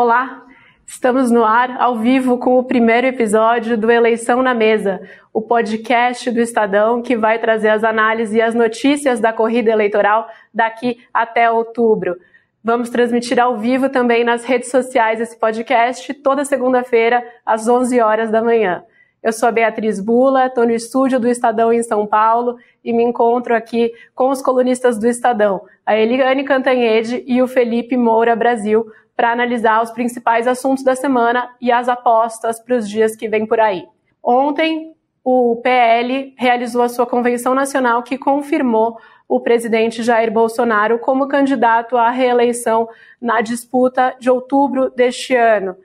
Olá, estamos no ar ao vivo com o primeiro episódio do Eleição na Mesa, o podcast do Estadão que vai trazer as análises e as notícias da corrida eleitoral daqui até outubro. Vamos transmitir ao vivo também nas redes sociais esse podcast toda segunda-feira às 11 horas da manhã. Eu sou a Beatriz Bula, estou no estúdio do Estadão em São Paulo e me encontro aqui com os colunistas do Estadão, a Eliane Cantanhede e o Felipe Moura Brasil, para analisar os principais assuntos da semana e as apostas para os dias que vêm por aí. Ontem, o PL realizou a sua convenção nacional que confirmou o presidente Jair Bolsonaro como candidato à reeleição na disputa de outubro deste ano.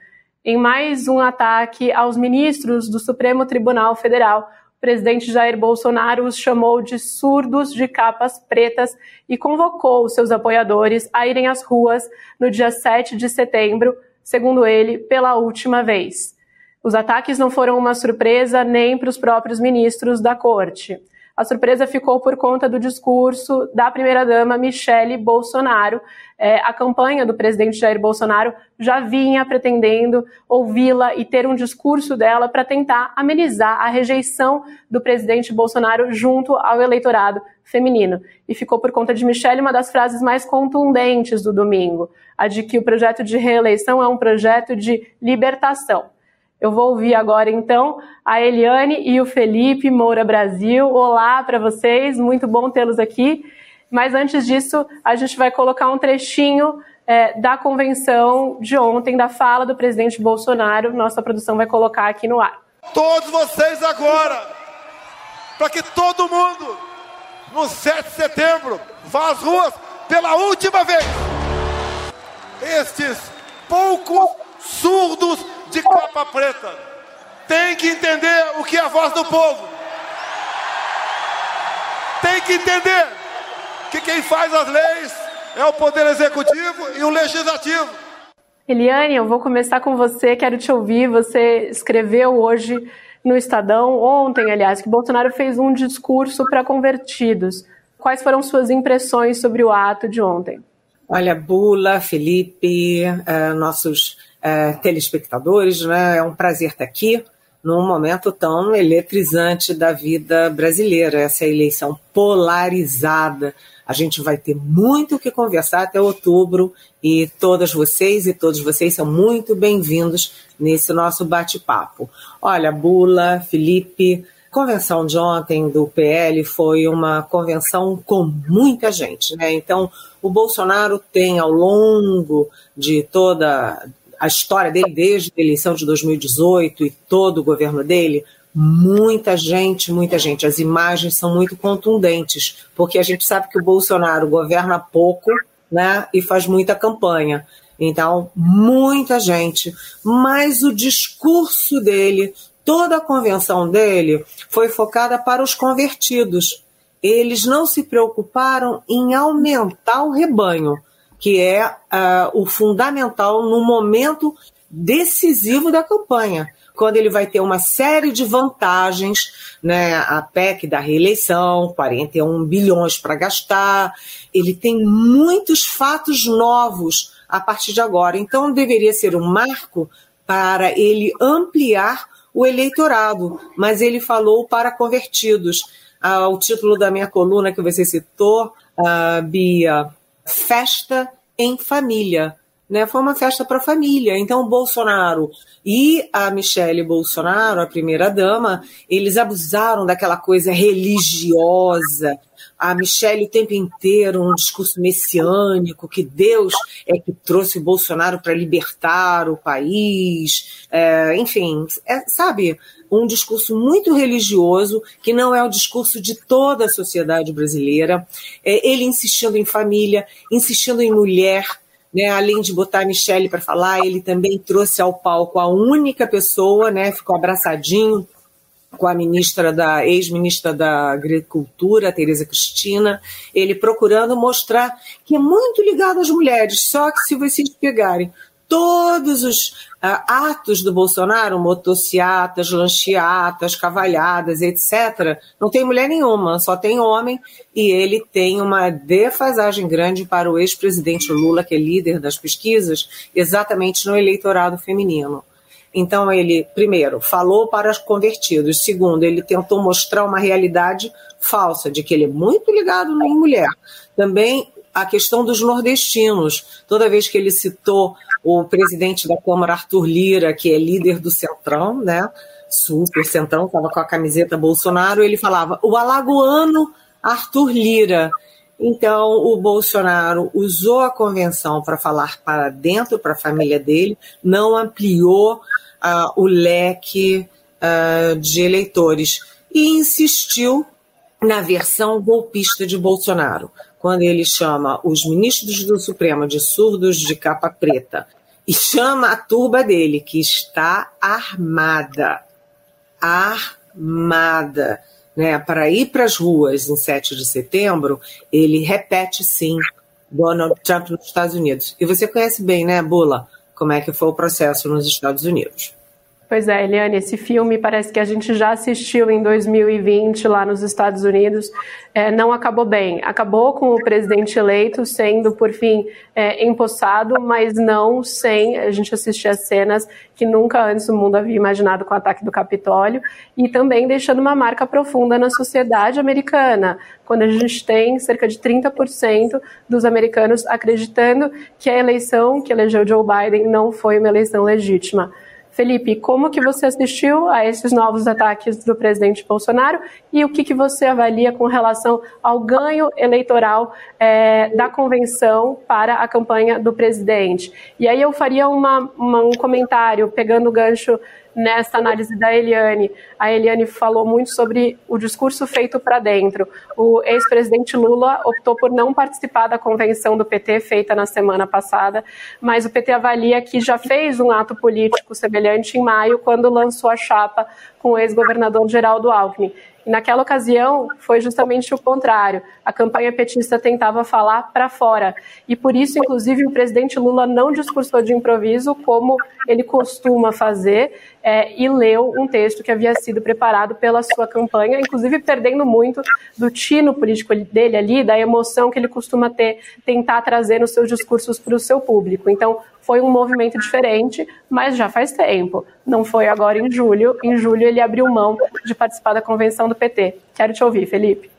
Em mais um ataque aos ministros do Supremo Tribunal Federal, presidente Jair Bolsonaro os chamou de surdos de capas pretas e convocou seus apoiadores a irem às ruas no dia 7 de setembro, segundo ele, pela última vez. Os ataques não foram uma surpresa nem para os próprios ministros da corte. A surpresa ficou por conta do discurso da primeira-dama Michele Bolsonaro. É, a campanha do presidente Jair Bolsonaro já vinha pretendendo ouvi-la e ter um discurso dela para tentar amenizar a rejeição do presidente Bolsonaro junto ao eleitorado feminino. E ficou por conta de Michele uma das frases mais contundentes do domingo, a de que o projeto de reeleição é um projeto de libertação. Eu vou ouvir agora então a Eliane e o Felipe Moura Brasil. Olá para vocês, muito bom tê-los aqui. Mas antes disso, a gente vai colocar um trechinho é, da convenção de ontem, da fala do presidente Bolsonaro. Nossa produção vai colocar aqui no ar. Todos vocês agora, para que todo mundo, no 7 de setembro, vá às ruas pela última vez. Estes poucos surdos de capa preta tem que entender o que é a voz do povo. Tem que entender que quem faz as leis é o poder executivo e o legislativo. Eliane, eu vou começar com você, quero te ouvir. Você escreveu hoje no Estadão, ontem, aliás, que Bolsonaro fez um discurso para convertidos. Quais foram suas impressões sobre o ato de ontem? Olha, Bula, Felipe, uh, nossos uh, telespectadores, né? é um prazer estar aqui num momento tão eletrizante da vida brasileira, essa eleição polarizada. A gente vai ter muito o que conversar até outubro e todas vocês e todos vocês são muito bem-vindos nesse nosso bate-papo. Olha, Bula, Felipe, convenção de ontem do PL foi uma convenção com muita gente, né? Então, o Bolsonaro tem ao longo de toda a história dele, desde a eleição de 2018 e todo o governo dele, muita gente, muita gente. As imagens são muito contundentes, porque a gente sabe que o Bolsonaro governa pouco, né? E faz muita campanha. Então, muita gente, mas o discurso dele Toda a convenção dele foi focada para os convertidos. Eles não se preocuparam em aumentar o rebanho, que é uh, o fundamental no momento decisivo da campanha, quando ele vai ter uma série de vantagens, né? A PEC da reeleição, 41 bilhões para gastar, ele tem muitos fatos novos a partir de agora. Então deveria ser um marco para ele ampliar o eleitorado, mas ele falou para convertidos. Ah, o título da minha coluna que você citou, ah, Bia, Festa em Família. Né? Foi uma festa para a família. Então, o Bolsonaro e a Michele Bolsonaro, a primeira-dama, eles abusaram daquela coisa religiosa, a Michelle o tempo inteiro um discurso messiânico, que Deus é que trouxe o Bolsonaro para libertar o país, é, enfim, é, sabe, um discurso muito religioso, que não é o discurso de toda a sociedade brasileira, é, ele insistindo em família, insistindo em mulher, né, além de botar a Michelle para falar, ele também trouxe ao palco a única pessoa, né, ficou abraçadinho com a ministra da ex-ministra da Agricultura, Tereza Cristina, ele procurando mostrar que é muito ligado às mulheres, só que se vocês pegarem todos os atos do Bolsonaro, motociatas, lancheatas, cavalhadas, etc., não tem mulher nenhuma, só tem homem, e ele tem uma defasagem grande para o ex-presidente Lula, que é líder das pesquisas, exatamente no eleitorado feminino. Então, ele, primeiro, falou para os convertidos. Segundo, ele tentou mostrar uma realidade falsa, de que ele é muito ligado em mulher. Também a questão dos nordestinos. Toda vez que ele citou o presidente da Câmara, Arthur Lira, que é líder do Centrão, né? Super Centrão, estava com a camiseta Bolsonaro, ele falava o alagoano Arthur Lira. Então, o Bolsonaro usou a convenção para falar para dentro, para a família dele, não ampliou uh, o leque uh, de eleitores e insistiu na versão golpista de Bolsonaro, quando ele chama os ministros do Supremo de surdos de capa preta e chama a turba dele, que está armada, armada, né, para ir para as ruas em 7 de setembro, ele repete sim Donald Trump nos Estados Unidos. E você conhece bem, né, Bula, como é que foi o processo nos Estados Unidos. Pois é, Eliane, esse filme parece que a gente já assistiu em 2020 lá nos Estados Unidos. É, não acabou bem. Acabou com o presidente eleito sendo, por fim, é, empossado, mas não sem a gente assistir as cenas que nunca antes o mundo havia imaginado com o ataque do Capitólio e também deixando uma marca profunda na sociedade americana, quando a gente tem cerca de 30% dos americanos acreditando que a eleição que elegeu Joe Biden não foi uma eleição legítima. Felipe, como que você assistiu a esses novos ataques do presidente Bolsonaro e o que, que você avalia com relação ao ganho eleitoral é, da convenção para a campanha do presidente? E aí eu faria uma, uma, um comentário pegando o gancho nesta análise da Eliane. A Eliane falou muito sobre o discurso feito para dentro. O ex-presidente Lula optou por não participar da convenção do PT feita na semana passada, mas o PT avalia que já fez um ato político semelhante em maio, quando lançou a chapa com o ex-governador Geraldo Alckmin. Naquela ocasião foi justamente o contrário. A campanha petista tentava falar para fora. E por isso, inclusive, o presidente Lula não discursou de improviso, como ele costuma fazer, é, e leu um texto que havia sido preparado pela sua campanha, inclusive perdendo muito do tino político dele ali, da emoção que ele costuma ter, tentar trazer nos seus discursos para o seu público. Então, foi um movimento diferente, mas já faz tempo. Não foi agora em julho. Em julho ele abriu mão de participar da convenção do PT. Quero te ouvir, Felipe.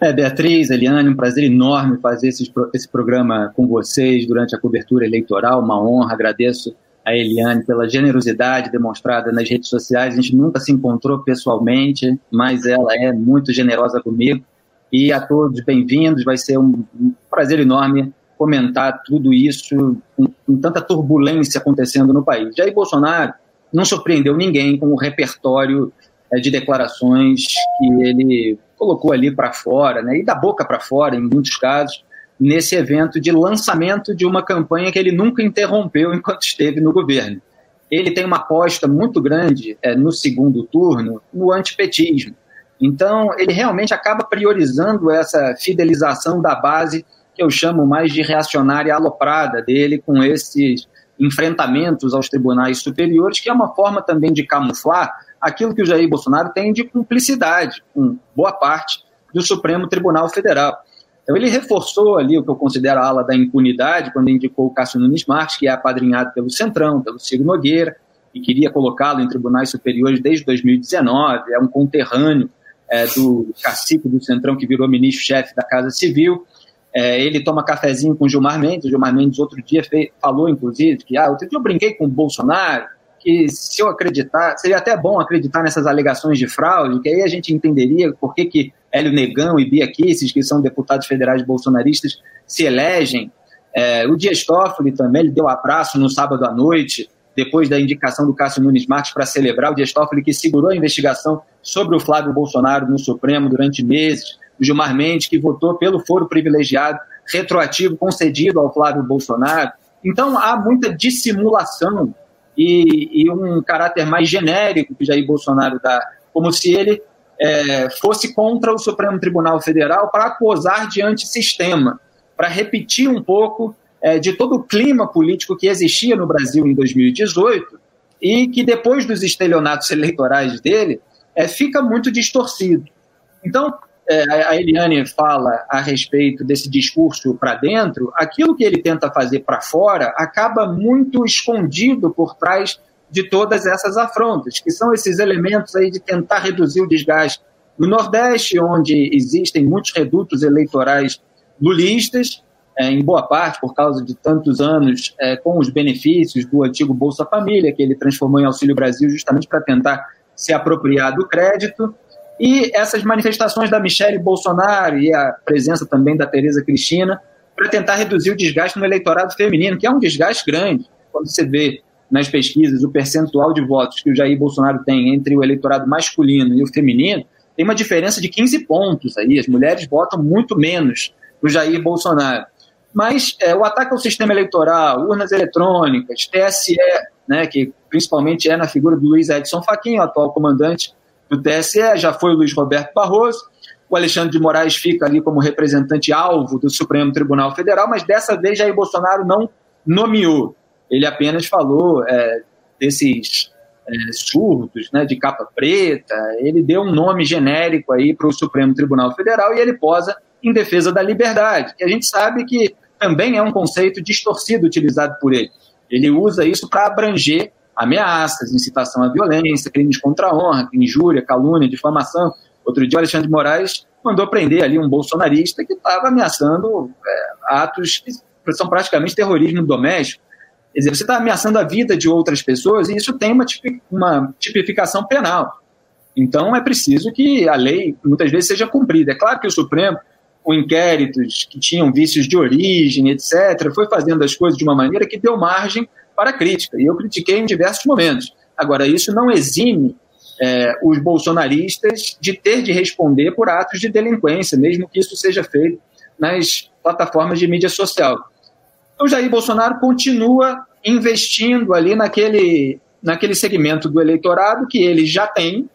É, Beatriz, Eliane, um prazer enorme fazer esse, esse programa com vocês durante a cobertura eleitoral. Uma honra, agradeço a Eliane pela generosidade demonstrada nas redes sociais. A gente nunca se encontrou pessoalmente, mas ela é muito generosa comigo. E a todos bem-vindos, vai ser um, um prazer enorme comentar tudo isso com, com, tanta turbulência acontecendo no país. Jair Bolsonaro não surpreendeu ninguém com o repertório é, de declarações que ele colocou ali para fora, né, e da boca para fora, em muitos casos, nesse evento de lançamento de uma campanha que ele nunca interrompeu enquanto esteve no governo. Ele tem uma aposta muito grande é, no segundo turno no antipetismo. Então, ele realmente acaba priorizando essa fidelização da base que eu chamo mais de reacionária aloprada dele com esses enfrentamentos aos tribunais superiores, que é uma forma também de camuflar aquilo que o Jair Bolsonaro tem de cumplicidade com boa parte do Supremo Tribunal Federal. Então ele reforçou ali o que eu considero a ala da impunidade quando indicou o Cássio Nunes Marques, que é apadrinhado pelo Centrão, pelo Ciro Nogueira, e queria colocá-lo em tribunais superiores desde 2019, é um conterrâneo é, do cacique do Centrão que virou ministro-chefe da Casa Civil, é, ele toma cafezinho com Gilmar Mendes. O Gilmar Mendes, outro dia, fez, falou, inclusive, que ah, outro dia eu brinquei com o Bolsonaro, que se eu acreditar, seria até bom acreditar nessas alegações de fraude, que aí a gente entenderia por que, que Hélio Negão e Bia Kicis, que são deputados federais bolsonaristas, se elegem. É, o Dias Toffoli também, ele deu abraço no sábado à noite, depois da indicação do Cássio Nunes Marques para celebrar o Dias Toffoli, que segurou a investigação sobre o Flávio Bolsonaro no Supremo durante meses Gilmar Mendes, que votou pelo foro privilegiado retroativo concedido ao Flávio Bolsonaro. Então há muita dissimulação e, e um caráter mais genérico que Jair Bolsonaro dá, como se ele é, fosse contra o Supremo Tribunal Federal para acusar de antissistema, para repetir um pouco é, de todo o clima político que existia no Brasil em 2018 e que depois dos estelionatos eleitorais dele é, fica muito distorcido. Então, a Eliane fala a respeito desse discurso para dentro, aquilo que ele tenta fazer para fora acaba muito escondido por trás de todas essas afrontas, que são esses elementos aí de tentar reduzir o desgaste. No Nordeste, onde existem muitos redutos eleitorais lulistas, é, em boa parte por causa de tantos anos é, com os benefícios do antigo Bolsa Família, que ele transformou em Auxílio Brasil justamente para tentar se apropriar do crédito. E essas manifestações da Michelle Bolsonaro e a presença também da Tereza Cristina para tentar reduzir o desgaste no eleitorado feminino, que é um desgaste grande. Quando você vê nas pesquisas o percentual de votos que o Jair Bolsonaro tem entre o eleitorado masculino e o feminino, tem uma diferença de 15 pontos aí. As mulheres votam muito menos no Jair Bolsonaro. Mas é, o ataque ao sistema eleitoral, urnas eletrônicas, TSE, né, que principalmente é na figura do Luiz Edson Fachin, atual comandante do TSE, já foi o Luiz Roberto Barroso. O Alexandre de Moraes fica ali como representante alvo do Supremo Tribunal Federal, mas dessa vez Jair Bolsonaro não nomeou. Ele apenas falou é, desses é, surtos né, de capa preta, ele deu um nome genérico aí para o Supremo Tribunal Federal e ele posa em defesa da liberdade, que a gente sabe que também é um conceito distorcido utilizado por ele. Ele usa isso para abranger ameaças, incitação à violência, crimes contra a honra, injúria, calúnia, difamação. Outro dia, o Alexandre de Moraes mandou prender ali um bolsonarista que estava ameaçando é, atos que são praticamente terrorismo doméstico. Quer dizer, você está ameaçando a vida de outras pessoas e isso tem uma, uma tipificação penal. Então, é preciso que a lei, muitas vezes, seja cumprida. É claro que o Supremo com inquéritos que tinham vícios de origem, etc., foi fazendo as coisas de uma maneira que deu margem para crítica. E eu critiquei em diversos momentos. Agora, isso não exime é, os bolsonaristas de ter de responder por atos de delinquência, mesmo que isso seja feito nas plataformas de mídia social. Então, Jair Bolsonaro continua investindo ali naquele, naquele segmento do eleitorado que ele já tem,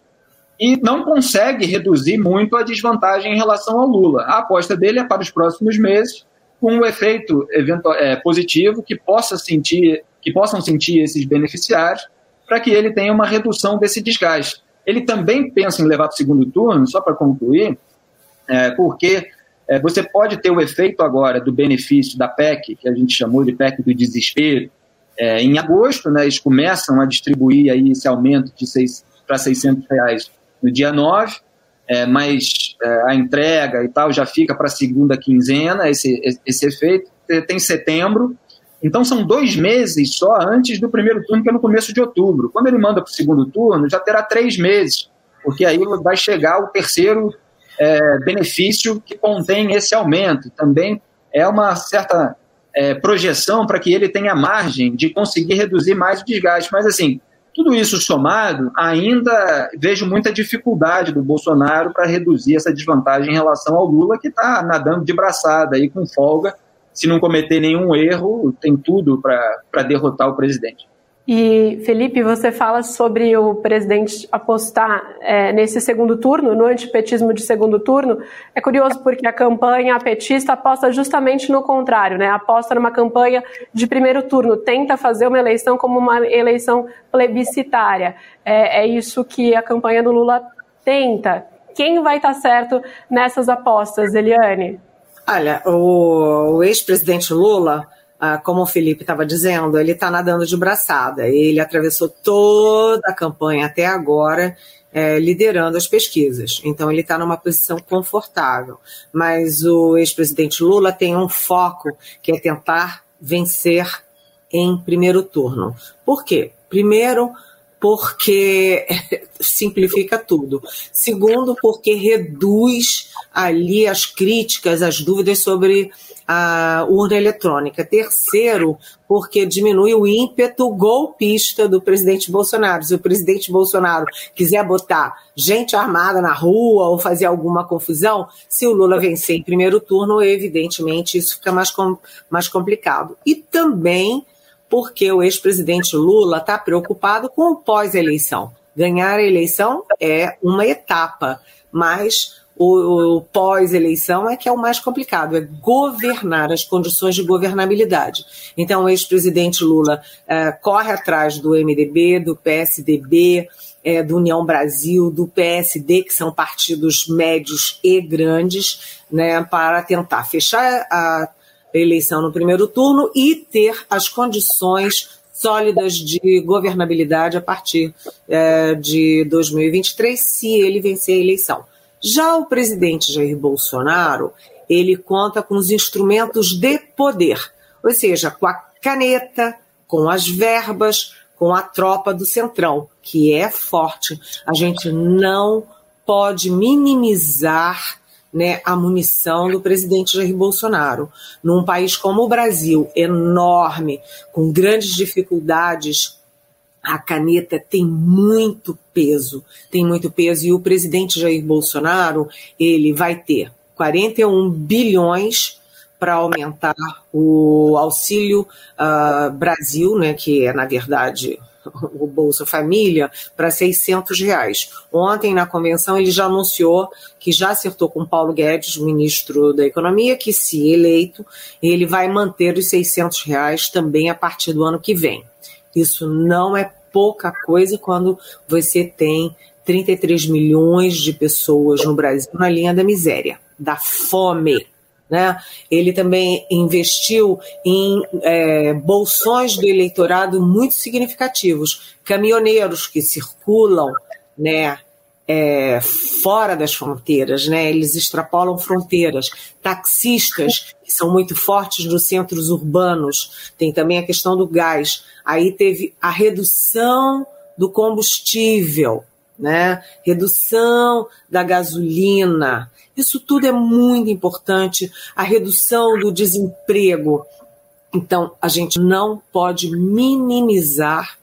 e não consegue reduzir muito a desvantagem em relação ao Lula. A aposta dele é para os próximos meses, com um efeito é, positivo que possa sentir, que possam sentir esses beneficiários, para que ele tenha uma redução desse desgaste. Ele também pensa em levar para o segundo turno, só para concluir, é, porque é, você pode ter o efeito agora do benefício da PEC, que a gente chamou de PEC do desespero. É, em agosto, né, eles começam a distribuir aí esse aumento de para 600 reais no dia 9, é, mas é, a entrega e tal já fica para a segunda quinzena, esse, esse efeito. Tem setembro, então são dois meses só antes do primeiro turno, que é no começo de outubro. Quando ele manda para o segundo turno, já terá três meses, porque aí vai chegar o terceiro é, benefício que contém esse aumento. Também é uma certa é, projeção para que ele tenha margem de conseguir reduzir mais o desgaste. Mas assim, tudo isso somado, ainda vejo muita dificuldade do Bolsonaro para reduzir essa desvantagem em relação ao Lula, que está nadando de braçada aí com folga. Se não cometer nenhum erro, tem tudo para derrotar o presidente. E, Felipe, você fala sobre o presidente apostar é, nesse segundo turno, no antipetismo de segundo turno. É curioso porque a campanha petista aposta justamente no contrário, né? Aposta numa campanha de primeiro turno, tenta fazer uma eleição como uma eleição plebiscitária. É, é isso que a campanha do Lula tenta. Quem vai estar certo nessas apostas, Eliane? Olha, o, o ex-presidente Lula ah, como o Felipe estava dizendo, ele está nadando de braçada. Ele atravessou toda a campanha até agora, é, liderando as pesquisas. Então, ele está numa posição confortável. Mas o ex-presidente Lula tem um foco que é tentar vencer em primeiro turno. Por quê? Primeiro, porque simplifica tudo. Segundo, porque reduz ali as críticas, as dúvidas sobre a urna eletrônica. Terceiro, porque diminui o ímpeto golpista do presidente Bolsonaro. Se o presidente Bolsonaro quiser botar gente armada na rua ou fazer alguma confusão, se o Lula vencer em primeiro turno, evidentemente isso fica mais, com, mais complicado. E também porque o ex-presidente Lula está preocupado com o pós-eleição. Ganhar a eleição é uma etapa, mas o, o pós-eleição é que é o mais complicado, é governar as condições de governabilidade. Então, o ex-presidente Lula é, corre atrás do MDB, do PSDB, é, do União Brasil, do PSD, que são partidos médios e grandes, né, para tentar fechar a eleição no primeiro turno e ter as condições sólidas de governabilidade a partir é, de 2023, se ele vencer a eleição. Já o presidente Jair Bolsonaro, ele conta com os instrumentos de poder, ou seja, com a caneta, com as verbas, com a tropa do Centrão, que é forte. A gente não pode minimizar né, a munição do presidente Jair Bolsonaro. Num país como o Brasil, enorme, com grandes dificuldades a caneta tem muito peso, tem muito peso e o presidente Jair Bolsonaro, ele vai ter 41 bilhões para aumentar o auxílio uh, Brasil, né, que é na verdade o Bolsa Família, para 600 reais. Ontem, na convenção, ele já anunciou que já acertou com Paulo Guedes, ministro da Economia, que se eleito, ele vai manter os 600 reais também a partir do ano que vem. Isso não é pouca coisa quando você tem 33 milhões de pessoas no Brasil na linha da miséria, da fome. Né? Ele também investiu em é, bolsões do eleitorado muito significativos, caminhoneiros que circulam né, é, fora das fronteiras, né? eles extrapolam fronteiras, taxistas que são muito fortes nos centros urbanos, tem também a questão do gás. Aí teve a redução do combustível, né? redução da gasolina, isso tudo é muito importante. A redução do desemprego. Então, a gente não pode minimizar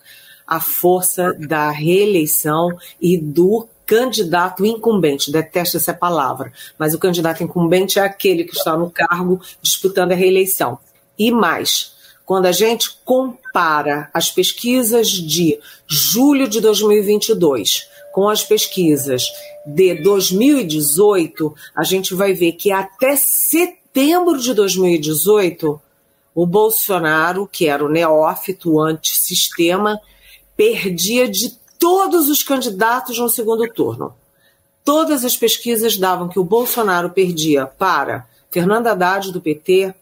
a força da reeleição e do candidato incumbente. Detesto essa palavra, mas o candidato incumbente é aquele que está no cargo disputando a reeleição. E mais, quando a gente compara as pesquisas de julho de 2022 com as pesquisas de 2018, a gente vai ver que até setembro de 2018, o Bolsonaro, que era o neófito antissistema, perdia de todos os candidatos no segundo turno. Todas as pesquisas davam que o Bolsonaro perdia para Fernando Haddad, do PT,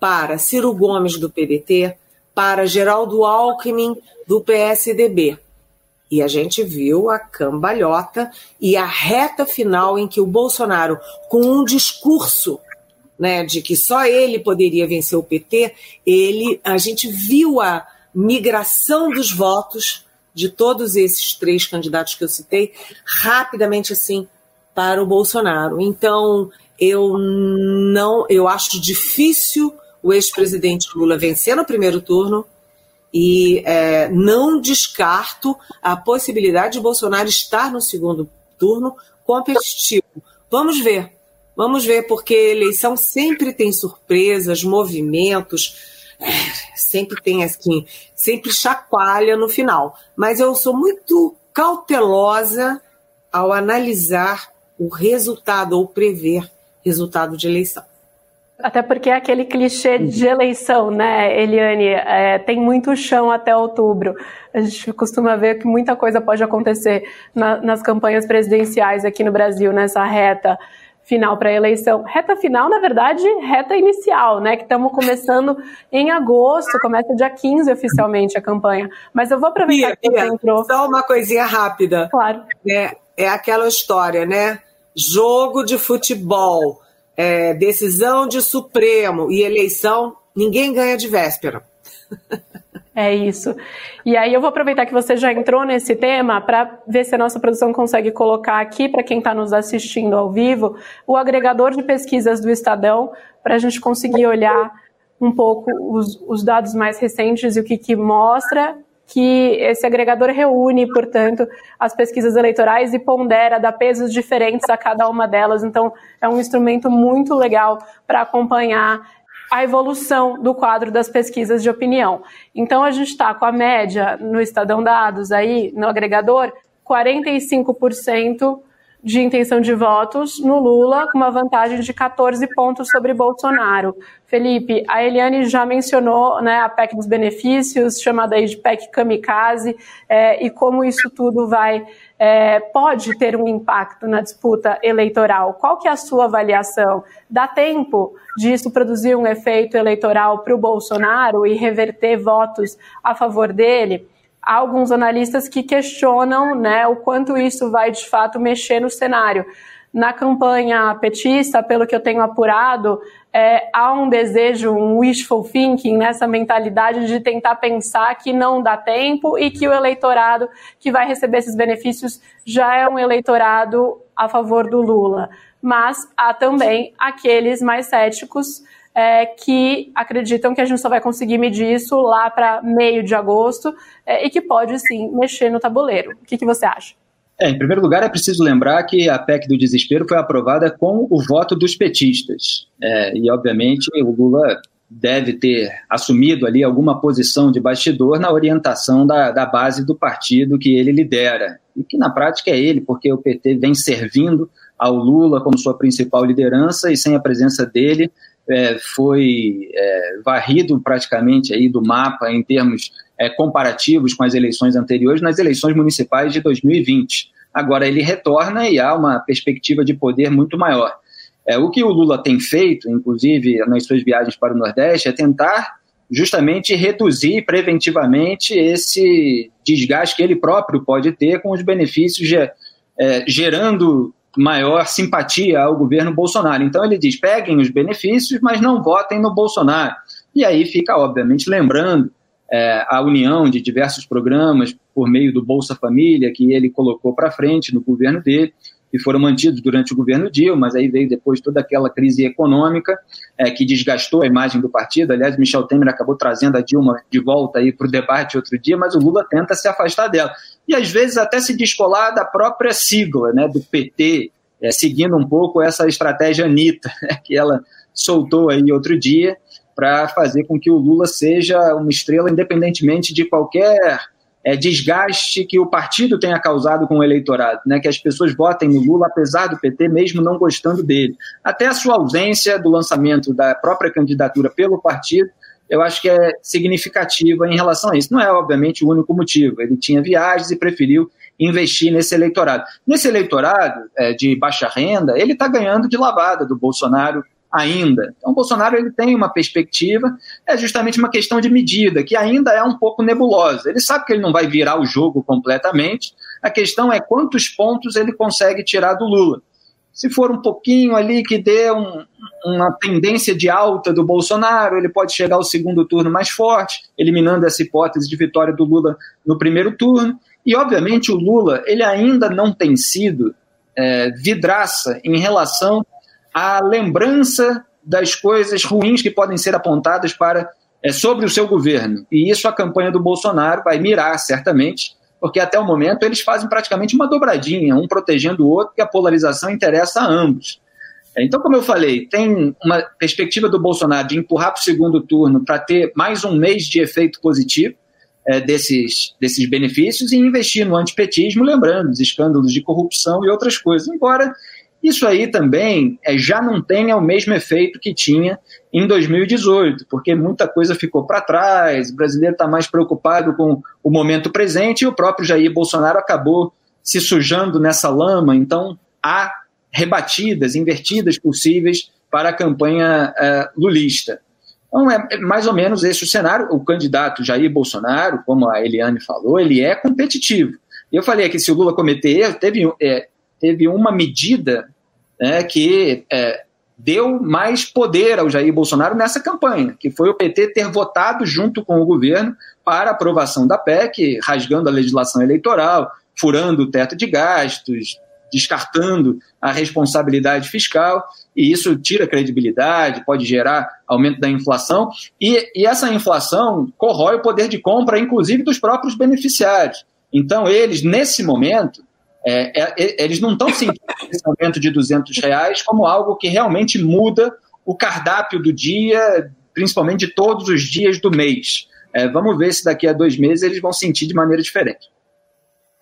para Ciro Gomes, do PDT, para Geraldo Alckmin, do PSDB. E a gente viu a cambalhota e a reta final em que o Bolsonaro, com um discurso né, de que só ele poderia vencer o PT, ele, a gente viu a migração dos votos de todos esses três candidatos que eu citei rapidamente assim para o Bolsonaro. Então, eu não, eu acho difícil o ex-presidente Lula vencer no primeiro turno e é, não descarto a possibilidade de Bolsonaro estar no segundo turno competitivo. Vamos ver, vamos ver, porque eleição sempre tem surpresas, movimentos, é, sempre tem assim, sempre chacoalha no final. Mas eu sou muito cautelosa ao analisar o resultado ou prever resultado de eleição. Até porque é aquele clichê de uhum. eleição, né, Eliane? É, tem muito chão até outubro. A gente costuma ver que muita coisa pode acontecer na, nas campanhas presidenciais aqui no Brasil, nessa reta final para a eleição. Reta final, na verdade, reta inicial, né? Que estamos começando em agosto, começa dia 15 oficialmente a campanha. Mas eu vou aproveitar Pia, que você entrou. Só uma coisinha rápida. Claro. É, é aquela história, né? Jogo de futebol é, decisão de Supremo e eleição, ninguém ganha de véspera. É isso. E aí eu vou aproveitar que você já entrou nesse tema para ver se a nossa produção consegue colocar aqui para quem está nos assistindo ao vivo o agregador de pesquisas do Estadão para a gente conseguir olhar um pouco os, os dados mais recentes e o que, que mostra que esse agregador reúne, portanto, as pesquisas eleitorais e pondera, dá pesos diferentes a cada uma delas. Então, é um instrumento muito legal para acompanhar a evolução do quadro das pesquisas de opinião. Então, a gente está com a média no Estadão Dados aí, no agregador, 45% de intenção de votos no Lula, com uma vantagem de 14 pontos sobre Bolsonaro. Felipe, a Eliane já mencionou né, a PEC dos benefícios, chamada aí de PEC kamikaze, é, e como isso tudo vai é, pode ter um impacto na disputa eleitoral. Qual que é a sua avaliação? Dá tempo disso produzir um efeito eleitoral para o Bolsonaro e reverter votos a favor dele? Há alguns analistas que questionam né, o quanto isso vai de fato mexer no cenário. Na campanha petista, pelo que eu tenho apurado, é, há um desejo, um wishful thinking, nessa mentalidade de tentar pensar que não dá tempo e que o eleitorado que vai receber esses benefícios já é um eleitorado a favor do Lula. Mas há também aqueles mais céticos é, que acreditam que a gente só vai conseguir medir isso lá para meio de agosto é, e que pode sim mexer no tabuleiro. O que, que você acha? É, em primeiro lugar, é preciso lembrar que a PEC do desespero foi aprovada com o voto dos petistas. É, e, obviamente, o Lula deve ter assumido ali alguma posição de bastidor na orientação da, da base do partido que ele lidera. E que, na prática, é ele, porque o PT vem servindo ao Lula como sua principal liderança e sem a presença dele é, foi é, varrido praticamente aí do mapa em termos é, comparativos com as eleições anteriores nas eleições municipais de 2020. Agora ele retorna e há uma perspectiva de poder muito maior. É, o que o Lula tem feito, inclusive nas suas viagens para o Nordeste, é tentar justamente reduzir preventivamente esse desgaste que ele próprio pode ter com os benefícios, é, gerando maior simpatia ao governo Bolsonaro. Então ele diz: peguem os benefícios, mas não votem no Bolsonaro. E aí fica, obviamente, lembrando é, a união de diversos programas por meio do Bolsa Família que ele colocou para frente no governo dele que foram mantidos durante o governo Dilma, mas aí veio depois toda aquela crise econômica é, que desgastou a imagem do partido. Aliás, Michel Temer acabou trazendo a Dilma de volta para o debate outro dia, mas o Lula tenta se afastar dela. E às vezes até se descolar da própria sigla, né, do PT, é, seguindo um pouco essa estratégia Anitta, né, que ela soltou aí outro dia, para fazer com que o Lula seja uma estrela independentemente de qualquer é, desgaste que o partido tenha causado com o eleitorado, né? que as pessoas votem no Lula apesar do PT, mesmo não gostando dele. Até a sua ausência do lançamento da própria candidatura pelo partido, eu acho que é significativa em relação a isso. Não é, obviamente, o único motivo. Ele tinha viagens e preferiu investir nesse eleitorado. Nesse eleitorado é, de baixa renda, ele está ganhando de lavada do Bolsonaro ainda. Então, o Bolsonaro ele tem uma perspectiva, é justamente uma questão de medida, que ainda é um pouco nebulosa. Ele sabe que ele não vai virar o jogo completamente, a questão é quantos pontos ele consegue tirar do Lula. Se for um pouquinho ali que dê um, uma tendência de alta do Bolsonaro, ele pode chegar ao segundo turno mais forte, eliminando essa hipótese de vitória do Lula no primeiro turno. E, obviamente, o Lula ele ainda não tem sido é, vidraça em relação a lembrança das coisas ruins que podem ser apontadas para é, sobre o seu governo. E isso a campanha do Bolsonaro vai mirar, certamente, porque até o momento eles fazem praticamente uma dobradinha, um protegendo o outro, que a polarização interessa a ambos. É, então, como eu falei, tem uma perspectiva do Bolsonaro de empurrar para o segundo turno para ter mais um mês de efeito positivo é, desses, desses benefícios e investir no antipetismo, lembrando os escândalos de corrupção e outras coisas. Embora isso aí também é, já não tenha o mesmo efeito que tinha em 2018, porque muita coisa ficou para trás, o brasileiro está mais preocupado com o momento presente e o próprio Jair Bolsonaro acabou se sujando nessa lama, então há rebatidas, invertidas possíveis para a campanha uh, lulista. Então é mais ou menos esse o cenário. O candidato Jair Bolsonaro, como a Eliane falou, ele é competitivo. Eu falei aqui, se o Lula cometer erro, teve, é, teve uma medida né, que é, deu mais poder ao Jair Bolsonaro nessa campanha, que foi o PT ter votado junto com o governo para aprovação da PEC, rasgando a legislação eleitoral, furando o teto de gastos, descartando a responsabilidade fiscal, e isso tira credibilidade, pode gerar aumento da inflação, e, e essa inflação corrói o poder de compra, inclusive dos próprios beneficiários. Então, eles, nesse momento, é, é, é, eles não estão sentindo esse aumento de 200 reais como algo que realmente muda o cardápio do dia, principalmente de todos os dias do mês. É, vamos ver se daqui a dois meses eles vão sentir de maneira diferente.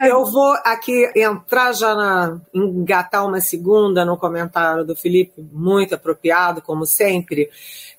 Eu vou aqui entrar já na. engatar uma segunda no comentário do Felipe, muito apropriado, como sempre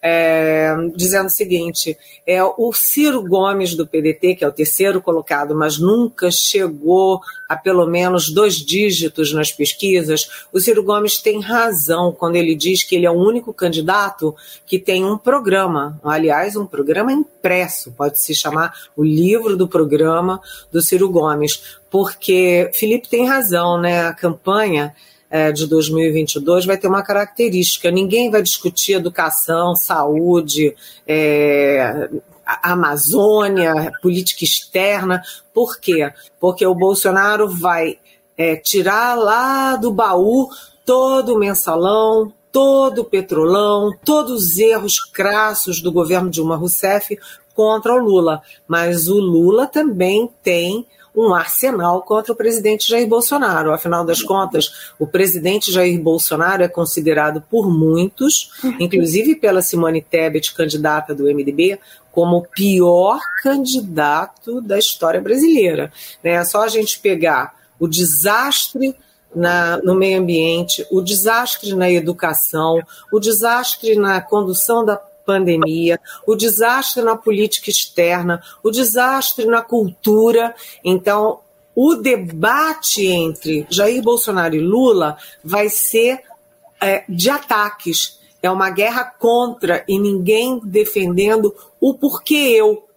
é, dizendo o seguinte: é o Ciro Gomes do PDT, que é o terceiro colocado, mas nunca chegou a pelo menos dois dígitos nas pesquisas. O Ciro Gomes tem razão quando ele diz que ele é o único candidato que tem um programa, aliás, um programa impresso, pode se chamar o livro do programa do Ciro Gomes, porque Felipe tem razão, né? A campanha é, de 2022 vai ter uma característica: ninguém vai discutir educação, saúde, é, Amazônia, política externa. Por quê? Porque o Bolsonaro vai é, tirar lá do baú todo o mensalão, todo o petrolão, todos os erros crassos do governo Dilma Rousseff contra o Lula. Mas o Lula também tem um arsenal contra o presidente Jair Bolsonaro. Afinal das contas, o presidente Jair Bolsonaro é considerado por muitos, inclusive pela Simone Tebet, candidata do MDB, como o pior candidato da história brasileira. É só a gente pegar o desastre na, no meio ambiente, o desastre na educação, o desastre na condução da pandemia, o desastre na política externa, o desastre na cultura. Então, o debate entre Jair Bolsonaro e Lula vai ser é, de ataques. É uma guerra contra e ninguém defendendo o porquê eu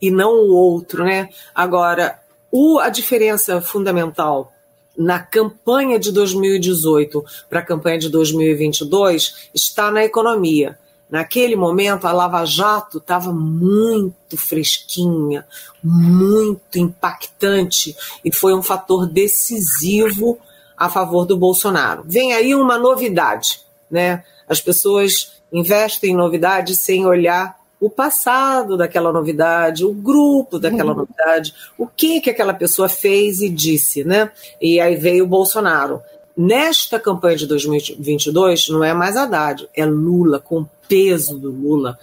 e não o outro, né? Agora, o, a diferença fundamental na campanha de 2018 para a campanha de 2022 está na economia. Naquele momento, a Lava Jato estava muito fresquinha, muito impactante e foi um fator decisivo a favor do Bolsonaro. Vem aí uma novidade, né? As pessoas investem em novidade sem olhar o passado daquela novidade, o grupo daquela uhum. novidade, o que que aquela pessoa fez e disse, né? E aí veio o Bolsonaro. Nesta campanha de 2022, não é mais Haddad, é Lula, com peso do Lula.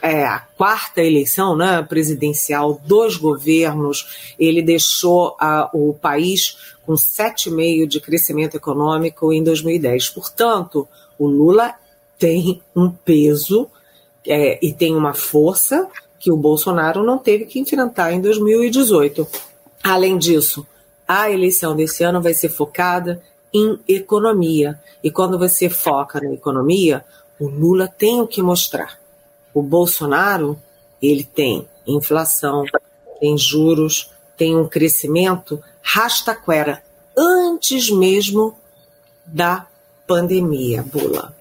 É a quarta eleição né, presidencial dos governos, ele deixou a, o país com 7,5% de crescimento econômico em 2010. Portanto, o Lula tem um peso é, e tem uma força que o Bolsonaro não teve que enfrentar em 2018. Além disso, a eleição desse ano vai ser focada em economia. E quando você foca na economia, o Lula tem o que mostrar. O Bolsonaro, ele tem inflação, tem juros, tem um crescimento rastaquera antes mesmo da pandemia, Bula.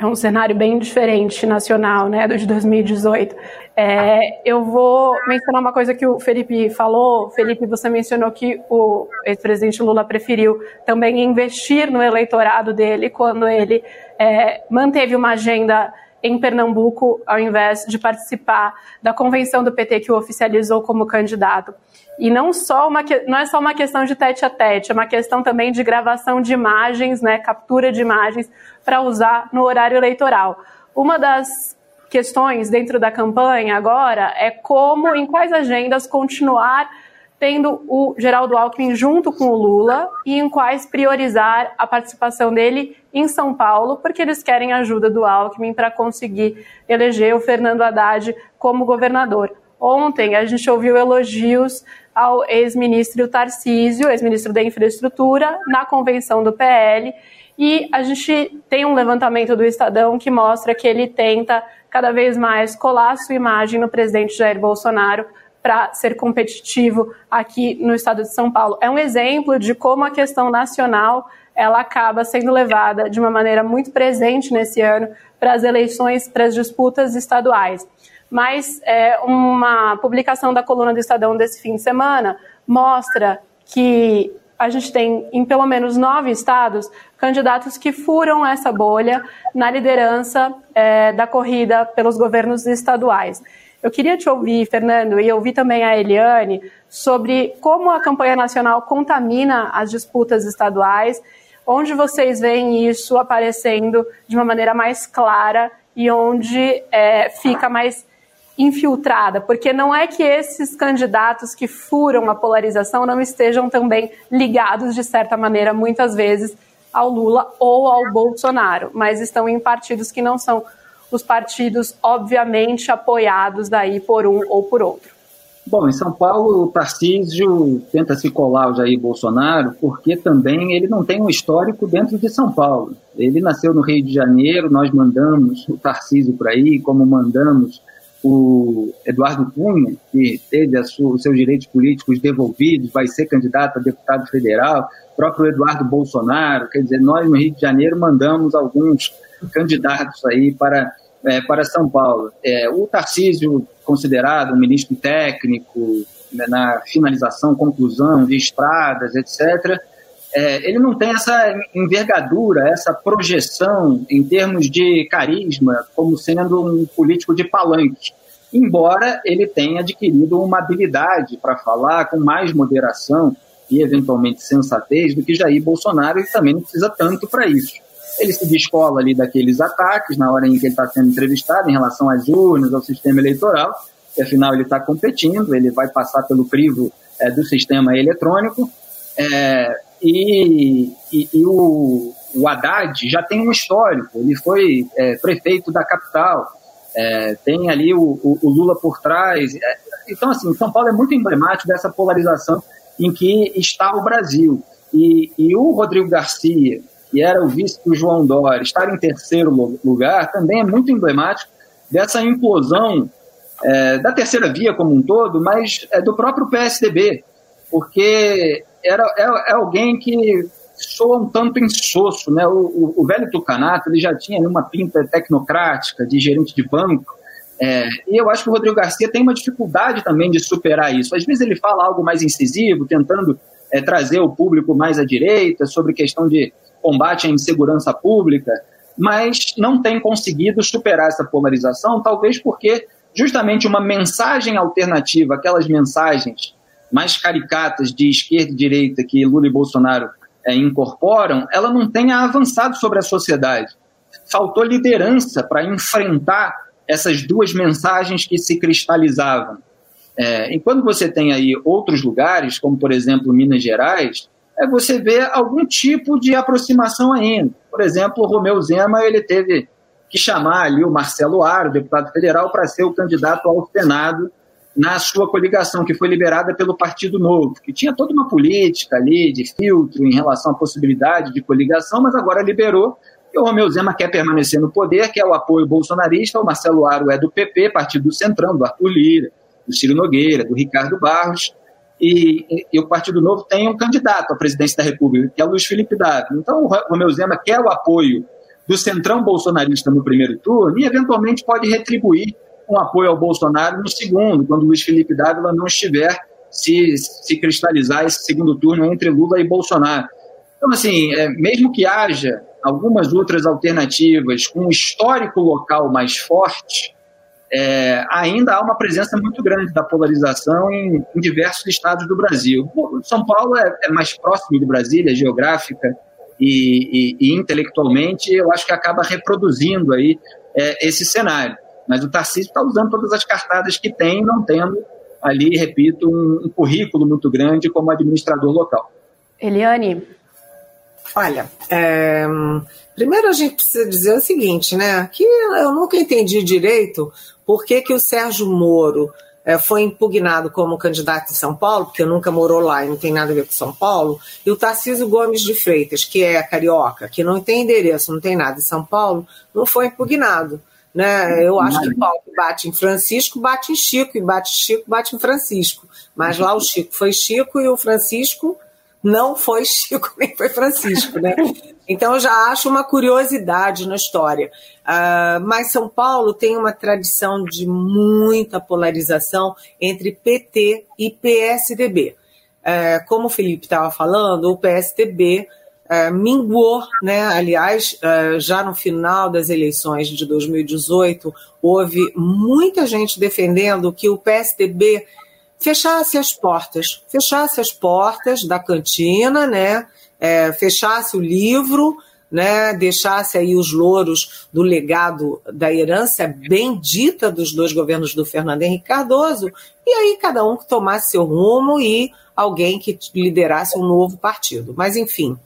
É um cenário bem diferente nacional, né, do de 2018. É, eu vou mencionar uma coisa que o Felipe falou. Felipe, você mencionou que o ex-presidente Lula preferiu também investir no eleitorado dele quando ele é, manteve uma agenda em Pernambuco, ao invés de participar da convenção do PT que o oficializou como candidato. E não, só uma, não é só uma questão de tete a tete, é uma questão também de gravação de imagens, né, captura de imagens, para usar no horário eleitoral. Uma das questões dentro da campanha agora é como, em quais agendas continuar tendo o Geraldo Alckmin junto com o Lula e em quais priorizar a participação dele em São Paulo, porque eles querem a ajuda do Alckmin para conseguir eleger o Fernando Haddad como governador. Ontem a gente ouviu elogios ao ex-ministro Tarcísio, ex-ministro da Infraestrutura, na convenção do PL, e a gente tem um levantamento do Estadão que mostra que ele tenta cada vez mais colar sua imagem no presidente Jair Bolsonaro para ser competitivo aqui no estado de São Paulo. É um exemplo de como a questão nacional ela acaba sendo levada de uma maneira muito presente nesse ano para as eleições, para as disputas estaduais. Mas é, uma publicação da coluna do Estadão desse fim de semana mostra que a gente tem em pelo menos nove estados candidatos que furam essa bolha na liderança é, da corrida pelos governos estaduais. Eu queria te ouvir, Fernando, e ouvir também a Eliane, sobre como a campanha nacional contamina as disputas estaduais, onde vocês veem isso aparecendo de uma maneira mais clara e onde é, fica mais infiltrada, porque não é que esses candidatos que furam a polarização não estejam também ligados, de certa maneira, muitas vezes, ao Lula ou ao Bolsonaro, mas estão em partidos que não são os partidos, obviamente, apoiados daí por um ou por outro. Bom, em São Paulo, o Tarcísio tenta se colar ao Jair Bolsonaro porque também ele não tem um histórico dentro de São Paulo. Ele nasceu no Rio de Janeiro, nós mandamos o Tarcísio para aí, como mandamos o Eduardo Cunha, que teve sua, os seus direitos políticos devolvidos, vai ser candidato a deputado federal, o próprio Eduardo Bolsonaro, quer dizer, nós no Rio de Janeiro mandamos alguns candidatos aí para, é, para São Paulo. É, o Tarcísio, considerado um ministro técnico, né, na finalização, conclusão de estradas, etc., é, ele não tem essa envergadura, essa projeção em termos de carisma, como sendo um político de palanque. Embora ele tenha adquirido uma habilidade para falar com mais moderação e eventualmente sensatez do que Jair Bolsonaro, e também não precisa tanto para isso. Ele se descola ali daqueles ataques na hora em que ele está sendo entrevistado em relação às urnas, ao sistema eleitoral, e afinal ele está competindo, ele vai passar pelo crivo é, do sistema eletrônico. É, e, e, e o, o, Haddad já tem um histórico, ele foi é, prefeito da capital, é, tem ali o, o, o, Lula por trás. É, então, assim, São Paulo é muito emblemático dessa polarização em que está o Brasil. E, e o Rodrigo Garcia, que era o vice do João Dória, estar em terceiro lugar também é muito emblemático dessa implosão é, da terceira via como um todo, mas é do próprio PSDB, porque era, é, é alguém que soa um tanto insosso, né? O, o, o, velho Tucanato ele já tinha uma pinta tecnocrática de gerente de banco, é, e eu acho que o Rodrigo Garcia tem uma dificuldade também de superar isso. Às vezes ele fala algo mais incisivo, tentando é, trazer o público mais à direita sobre questão de combate à insegurança pública, mas não tem conseguido superar essa polarização, talvez porque justamente uma mensagem alternativa, aquelas mensagens mais caricatas de esquerda e direita que Lula e Bolsonaro é, incorporam, ela não tenha avançado sobre a sociedade. Faltou liderança para enfrentar essas duas mensagens que se cristalizavam. É, você tem aí outros lugares, como por exemplo Minas Gerais, é você vê algum tipo de aproximação ainda. Por exemplo, o Romeu Zema ele teve que chamar ali o Marcelo Aro, deputado federal, para ser o candidato ao Senado na sua coligação, que foi liberada pelo Partido Novo, que tinha toda uma política ali de filtro em relação à possibilidade de coligação, mas agora liberou. E o Romeu Zema quer permanecer no poder, quer o apoio bolsonarista. O Marcelo Aro é do PP, Partido do Centrão, do Arthur Lira, do Ciro Nogueira, do Ricardo Barros. E, e, o Partido Novo tem um candidato à presidência da República, que é o Luiz Felipe Dávila. Então, o Romeu Zema quer o apoio do centrão bolsonarista no primeiro turno e, eventualmente, pode retribuir um apoio ao Bolsonaro no segundo, quando Luiz Felipe Dávila não estiver se, se cristalizar esse segundo turno entre Lula e Bolsonaro. Então, assim, é, mesmo que haja algumas outras alternativas com um histórico local mais forte, é, ainda há uma presença muito grande da polarização em, em diversos estados do Brasil. São Paulo é, é, mais próximo de Brasília, geográfica e, e, e, intelectualmente, eu acho que acaba reproduzindo aí é, esse cenário. Mas o Tarcísio está usando todas as cartadas que tem, não tendo ali, repito, um, um currículo muito grande como administrador local. Eliane? Olha, é, primeiro a gente precisa dizer o seguinte, né? Que eu nunca entendi direito por que, que o Sérgio Moro é, foi impugnado como candidato em São Paulo, porque nunca morou lá e não tem nada a ver com São Paulo, e o Tarcísio Gomes de Freitas, que é carioca, que não tem endereço, não tem nada em São Paulo, não foi impugnado. Né? Eu acho que Paulo bate em Francisco, bate em Chico, e bate Chico, bate em Francisco. Mas lá o Chico foi Chico e o Francisco não foi Chico nem foi Francisco, né? Então eu já acho uma curiosidade na história. Uh, mas São Paulo tem uma tradição de muita polarização entre PT e PSDB. Uh, como o Felipe estava falando, o PSDB uh, minguou, né? Aliás, uh, já no final das eleições de 2018, houve muita gente defendendo que o PSDB fechasse as portas, fechasse as portas da cantina, né? É, fechasse o livro né, deixasse aí os louros do legado da herança bendita dos dois governos do Fernando Henrique Cardoso, e aí cada um que tomasse seu rumo e alguém que liderasse um novo partido. Mas, enfim,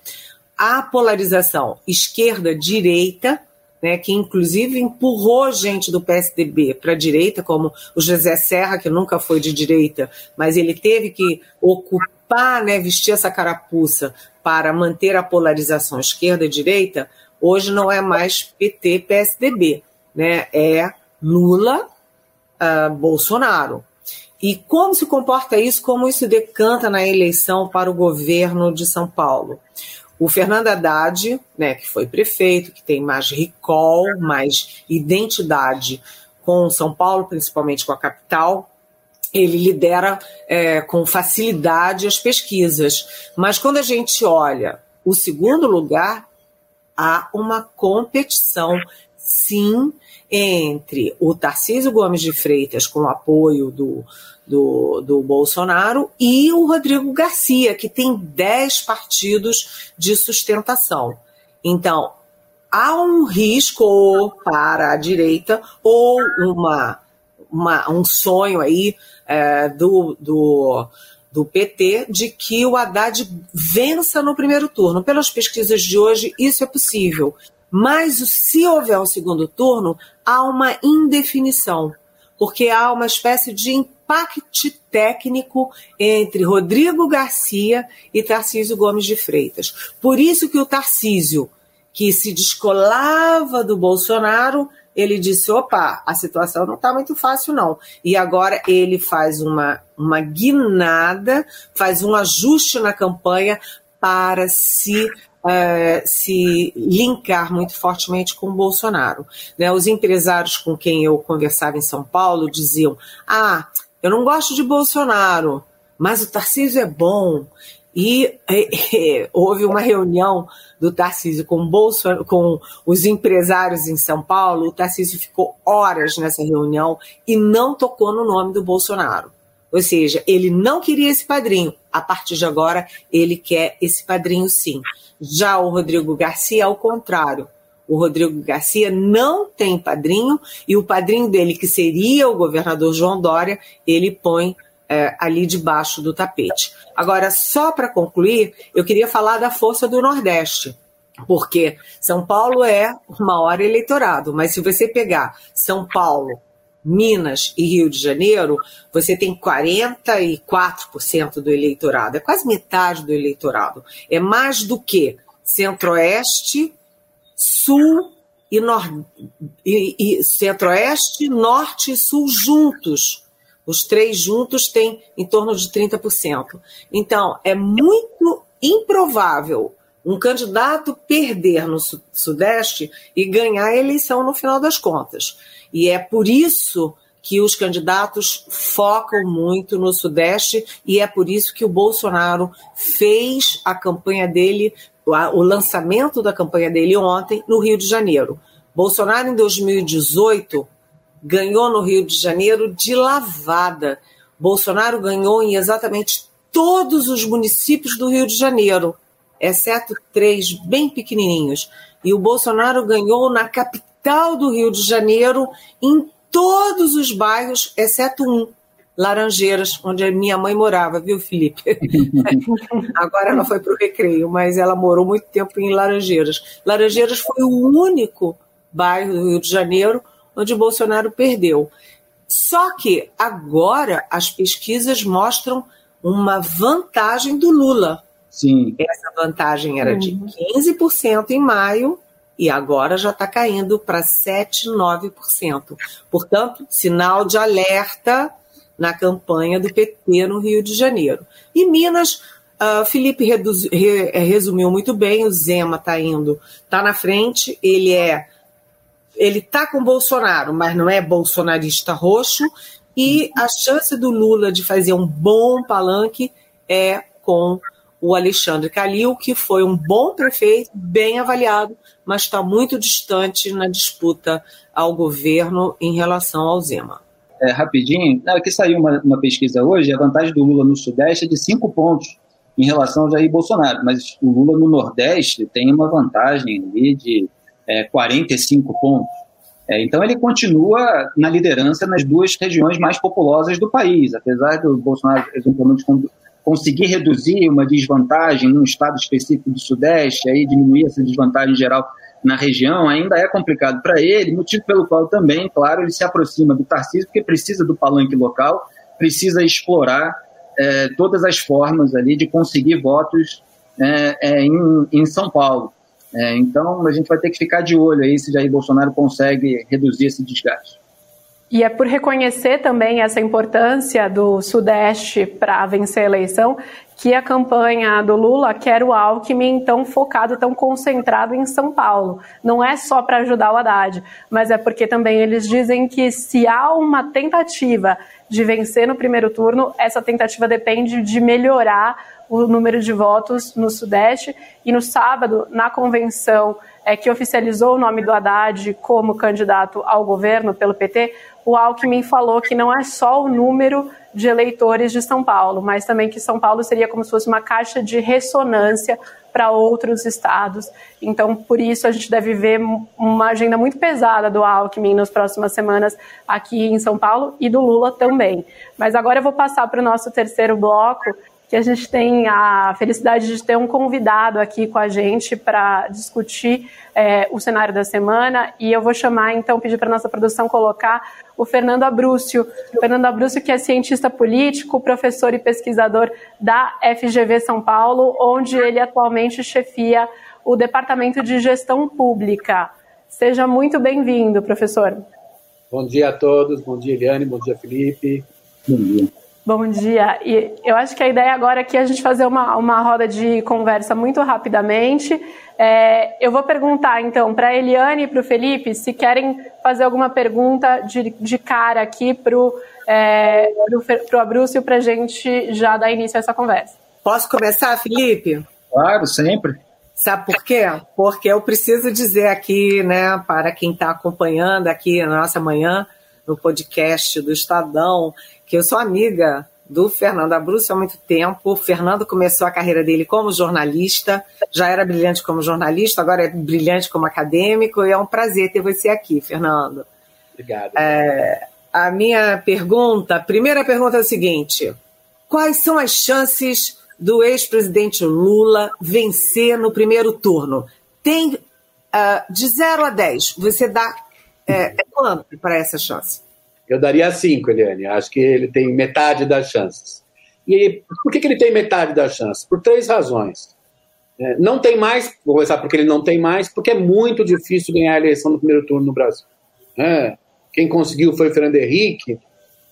a polarização esquerda-direita, né, que inclusive empurrou gente do PSDB para a direita, como o José Serra, que nunca foi de direita, mas ele teve que ocupar, né, vestir essa carapuça para manter a polarização esquerda-direita, hoje não é mais PT-PSDB, né? é Lula, uh, Bolsonaro. E como se comporta isso, como isso decanta na eleição para o governo de São Paulo? O Fernando Haddad, né, que foi prefeito, que tem mais recall, mais identidade com São Paulo, principalmente com a capital, ele lidera é, com facilidade as pesquisas. Mas quando a gente olha o segundo lugar, há uma competição, sim, entre o Tarcísio Gomes de Freitas, com o apoio do, do, do Bolsonaro, e o Rodrigo Garcia, que tem 10 partidos de sustentação. Então, há um risco para a direita ou uma, uma um sonho aí é, do, do, do PT de que o Haddad vença no primeiro turno. Pelas pesquisas de hoje, isso é possível. Mas se houver um segundo turno, há uma indefinição, porque há uma espécie de impacto técnico entre Rodrigo Garcia e Tarcísio Gomes de Freitas. Por isso que o Tarcísio, que se descolava do Bolsonaro, ele disse: opa, a situação não está muito fácil, não. E agora ele faz uma, uma guinada, faz um ajuste na campanha para se. Uh, se linkar muito fortemente com o Bolsonaro. Né? Os empresários com quem eu conversava em São Paulo diziam: Ah, eu não gosto de Bolsonaro, mas o Tarcísio é bom. E, e, houve uma reunião do Tarcísio com, Bolso, com os empresários em São Paulo. O Tarcísio ficou horas nessa reunião e não tocou no nome do Bolsonaro. Ou seja, ele não queria esse padrinho. A partir de agora, ele quer esse padrinho sim. Já o Rodrigo Garcia, ao contrário. O Rodrigo Garcia não tem padrinho e o padrinho dele, que seria o governador João Dória, ele põe é, ali debaixo do tapete. Agora, só para concluir, eu queria falar da força do Nordeste, porque São Paulo é o maior eleitorado, mas se você pegar São Paulo, Minas e Rio de Janeiro, você tem 44% do eleitorado, é quase metade do eleitorado. É mais do que Centro-Oeste, Sul e, nor... e, e Centro-Oeste, Norte e Sul juntos os três juntos têm em torno de 30%. Então, é muito improvável um candidato perder no Sudeste e ganhar a eleição no final das contas. E é por isso que os candidatos focam muito no Sudeste e é por isso que o Bolsonaro fez a campanha dele, o lançamento da campanha dele ontem no Rio de Janeiro. Bolsonaro, em 2018, ganhou no Rio de Janeiro de lavada. Bolsonaro ganhou em exatamente todos os municípios do Rio de Janeiro, exceto três bem pequenininhos. E o Bolsonaro ganhou na capital do Rio de Janeiro, em todos os bairros, exceto um, Laranjeiras, onde a minha mãe morava, viu, Felipe? Agora ela foi para o recreio, mas ela morou muito tempo em Laranjeiras. Laranjeiras foi o único bairro do Rio de Janeiro onde Bolsonaro perdeu. Só que agora as pesquisas mostram uma vantagem do Lula. Sim. Essa vantagem era de 15% uhum. em maio e agora já está caindo para 7, 9%. Portanto, sinal de alerta na campanha do PT no Rio de Janeiro. E Minas, uh, Felipe reduz, re, resumiu muito bem, o Zema está indo, está na frente, ele é ele tá com Bolsonaro, mas não é bolsonarista roxo, e a chance do Lula de fazer um bom palanque é com o Alexandre Calil, que foi um bom prefeito, bem avaliado, mas está muito distante na disputa ao governo em relação ao Zema. É, rapidinho, aqui saiu uma, uma, pesquisa hoje, a vantagem do Lula no Sudeste é de cinco pontos. em relação ao Jair Bolsonaro. Mas o Lula no Nordeste tem uma vantagem ali de é, 45 pontos. É, então ele continua na liderança nas duas regiões mais populosas do país, apesar do Bolsonaro eventualmente conseguir reduzir uma desvantagem num estado específico do Sudeste, aí diminuir essa desvantagem geral na região, ainda é complicado para ele, motivo pelo qual também, claro, ele se aproxima do Tarcísio, porque precisa do palanque local, precisa explorar é, todas as formas ali de conseguir votos é, é, em, em, São Paulo. É, então, a gente vai ter que ficar de olho aí se Jair Bolsonaro consegue reduzir esse desgaste. E é por reconhecer também essa importância do Sudeste para vencer a eleição que a campanha do Lula quer o Alckmin tão focado, tão concentrado em São Paulo. Não é só para ajudar o Haddad, mas é porque também eles dizem que se há uma tentativa de vencer no primeiro turno, essa tentativa depende de melhorar o número de votos no Sudeste. E no sábado, na convenção é, que oficializou o nome do Haddad como candidato ao governo pelo PT, o Alckmin falou que não é só o número de eleitores de São Paulo, mas também que São Paulo seria como se fosse uma caixa de ressonância para outros estados. Então, por isso, a gente deve ver uma agenda muito pesada do Alckmin nas próximas semanas aqui em São Paulo e do Lula também. Mas agora eu vou passar para o nosso terceiro bloco, que a gente tem a felicidade de ter um convidado aqui com a gente para discutir é, o cenário da semana. E eu vou chamar, então, pedir para nossa produção colocar o Fernando Abrúcio. O Fernando Abrúcio, que é cientista político, professor e pesquisador da FGV São Paulo, onde ele atualmente chefia o Departamento de Gestão Pública. Seja muito bem-vindo, professor. Bom dia a todos, bom dia, Eliane, bom dia, Felipe. Bom dia. Bom dia. E eu acho que a ideia agora aqui é a gente fazer uma, uma roda de conversa muito rapidamente. É, eu vou perguntar, então, para a Eliane e para o Felipe se querem fazer alguma pergunta de, de cara aqui para o é, pro, Abrúcio para a gente já dar início a essa conversa. Posso começar, Felipe? Claro, sempre. Sabe por quê? Porque eu preciso dizer aqui, né, para quem está acompanhando aqui na nossa manhã, no podcast do Estadão, que eu sou amiga do Fernando Abruzzo há muito tempo. O Fernando começou a carreira dele como jornalista, já era brilhante como jornalista, agora é brilhante como acadêmico, e é um prazer ter você aqui, Fernando. Obrigado. É, a minha pergunta, a primeira pergunta é a seguinte: quais são as chances do ex-presidente Lula vencer no primeiro turno? Tem uh, de 0 a 10, você dá é, quanto para essa chance? Eu daria cinco, Eliane. Acho que ele tem metade das chances. E por que, que ele tem metade das chances? Por três razões. É, não tem mais, vou começar porque ele não tem mais, porque é muito difícil ganhar a eleição no primeiro turno no Brasil. É, quem conseguiu foi o Fernando Henrique,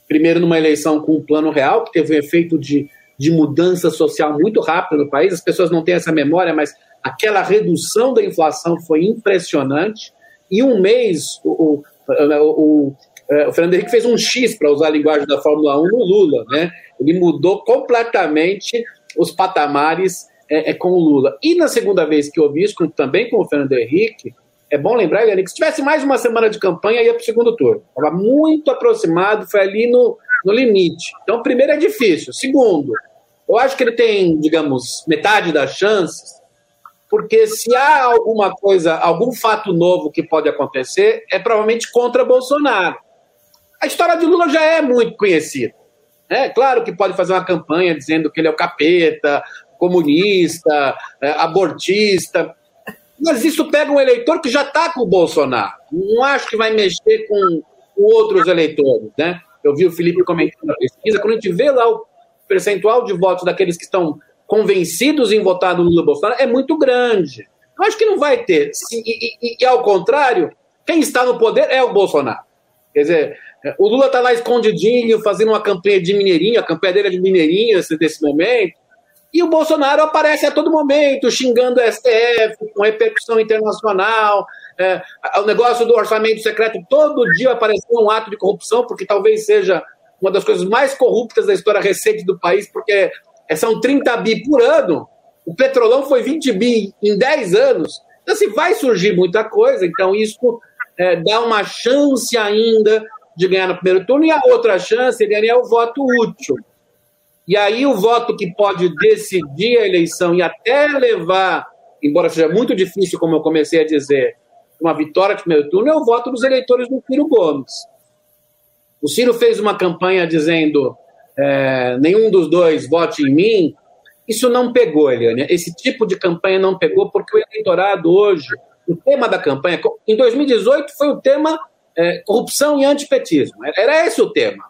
primeiro numa eleição com um plano real, que teve um efeito de, de mudança social muito rápido no país. As pessoas não têm essa memória, mas aquela redução da inflação foi impressionante. Em um mês, o, o, o o Fernando Henrique fez um X, para usar a linguagem da Fórmula 1, no Lula. Né? Ele mudou completamente os patamares é, é, com o Lula. E na segunda vez que houve isso, também com o Fernando Henrique, é bom lembrar, Eliane, que se tivesse mais uma semana de campanha, ia para o segundo turno. Estava muito aproximado, foi ali no, no limite. Então, primeiro é difícil. Segundo, eu acho que ele tem, digamos, metade das chances, porque se há alguma coisa, algum fato novo que pode acontecer, é provavelmente contra Bolsonaro. A história de Lula já é muito conhecida. É claro que pode fazer uma campanha dizendo que ele é o capeta, comunista, é, abortista, mas isso pega um eleitor que já está com o Bolsonaro. Não acho que vai mexer com, outros eleitores. Né? Eu vi o Felipe comentando na pesquisa, quando a gente vê lá o percentual de votos daqueles que estão convencidos em votar no Lula Bolsonaro, é muito grande. Eu acho que não vai ter. E, e, e, ao contrário, quem está no poder é o Bolsonaro. Quer dizer, o Lula está lá escondidinho, fazendo uma campanha de mineirinho, a campanha dele é de mineirinho nesse momento, e o Bolsonaro aparece a todo momento, xingando o STF, com repercussão internacional, é, o negócio do orçamento secreto, todo dia apareceu um ato de corrupção, porque talvez seja uma das coisas mais corruptas da história recente do país, porque são 30 bi por ano, o petrolão foi 20 bi em 10 anos, então assim, vai surgir muita coisa, então isso é, dá uma chance ainda de ganhar no primeiro turno, e a outra chance, ele é o voto útil. E aí o voto que pode decidir a eleição e até levar, embora seja muito difícil, como eu comecei a dizer, uma vitória de primeiro turno, é o voto dos eleitores do Ciro Gomes. O Ciro fez uma campanha dizendo é, nenhum dos dois vote em mim. Isso não pegou, Eliane. Esse tipo de campanha não pegou porque o eleitorado hoje, o tema da campanha, em 2018 foi o tema é, corrupção e antipetismo. Era esse o tema.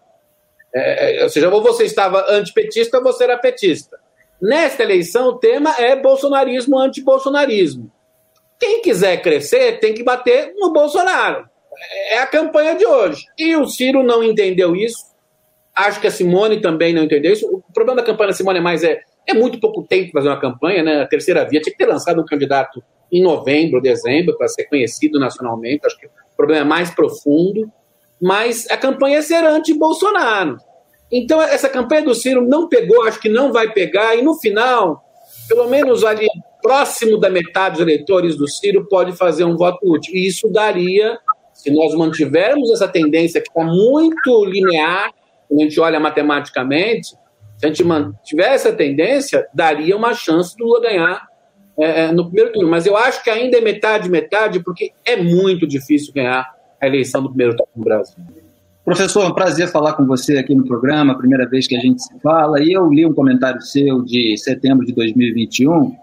É, é, ou seja, ou você estava antipetista ou você era petista. Nesta eleição, o tema é bolsonarismo, antibolsonarismo. Quem quiser crescer tem que bater no Bolsonaro. É a campanha de hoje. E o Ciro não entendeu isso. Acho que a Simone também não entendeu isso. O problema da campanha da Simone é mais é, é muito pouco tempo para fazer uma campanha, né? A terceira via tinha que ter lançado um candidato em novembro, dezembro, para ser conhecido nacionalmente. Acho que problema mais profundo mas a campanha é ser anti-Bolsonaro. Então, essa campanha do Ciro não pegou, acho que não vai pegar, e no final, pelo menos ali próximo da metade dos eleitores do Ciro pode fazer um voto útil. E isso daria, se nós mantivermos essa tendência que está muito linear, quando a gente olha matematicamente, se a gente mantiver essa tendência, daria uma chance do Lula ganhar é, é, no primeiro turno. Mas eu acho que ainda é metade, metade, porque é muito difícil ganhar a eleição do primeiro turno no Brasil. Professor, é um prazer falar com você aqui no programa, primeira vez que a gente se fala. E eu li um comentário seu de setembro de 2021,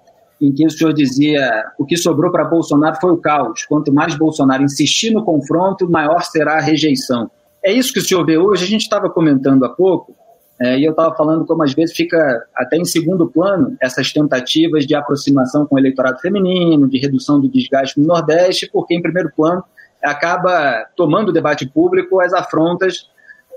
em que o senhor dizia o que sobrou para Bolsonaro foi o caos. Quanto mais Bolsonaro insistir no confronto, maior será a rejeição. É isso que o senhor vê hoje. A gente estava comentando há pouco, é, e eu estava falando como às vezes fica até em segundo plano essas tentativas de aproximação com o eleitorado feminino, de redução do desgaste no Nordeste, porque em primeiro plano acaba tomando o debate público as afrontas,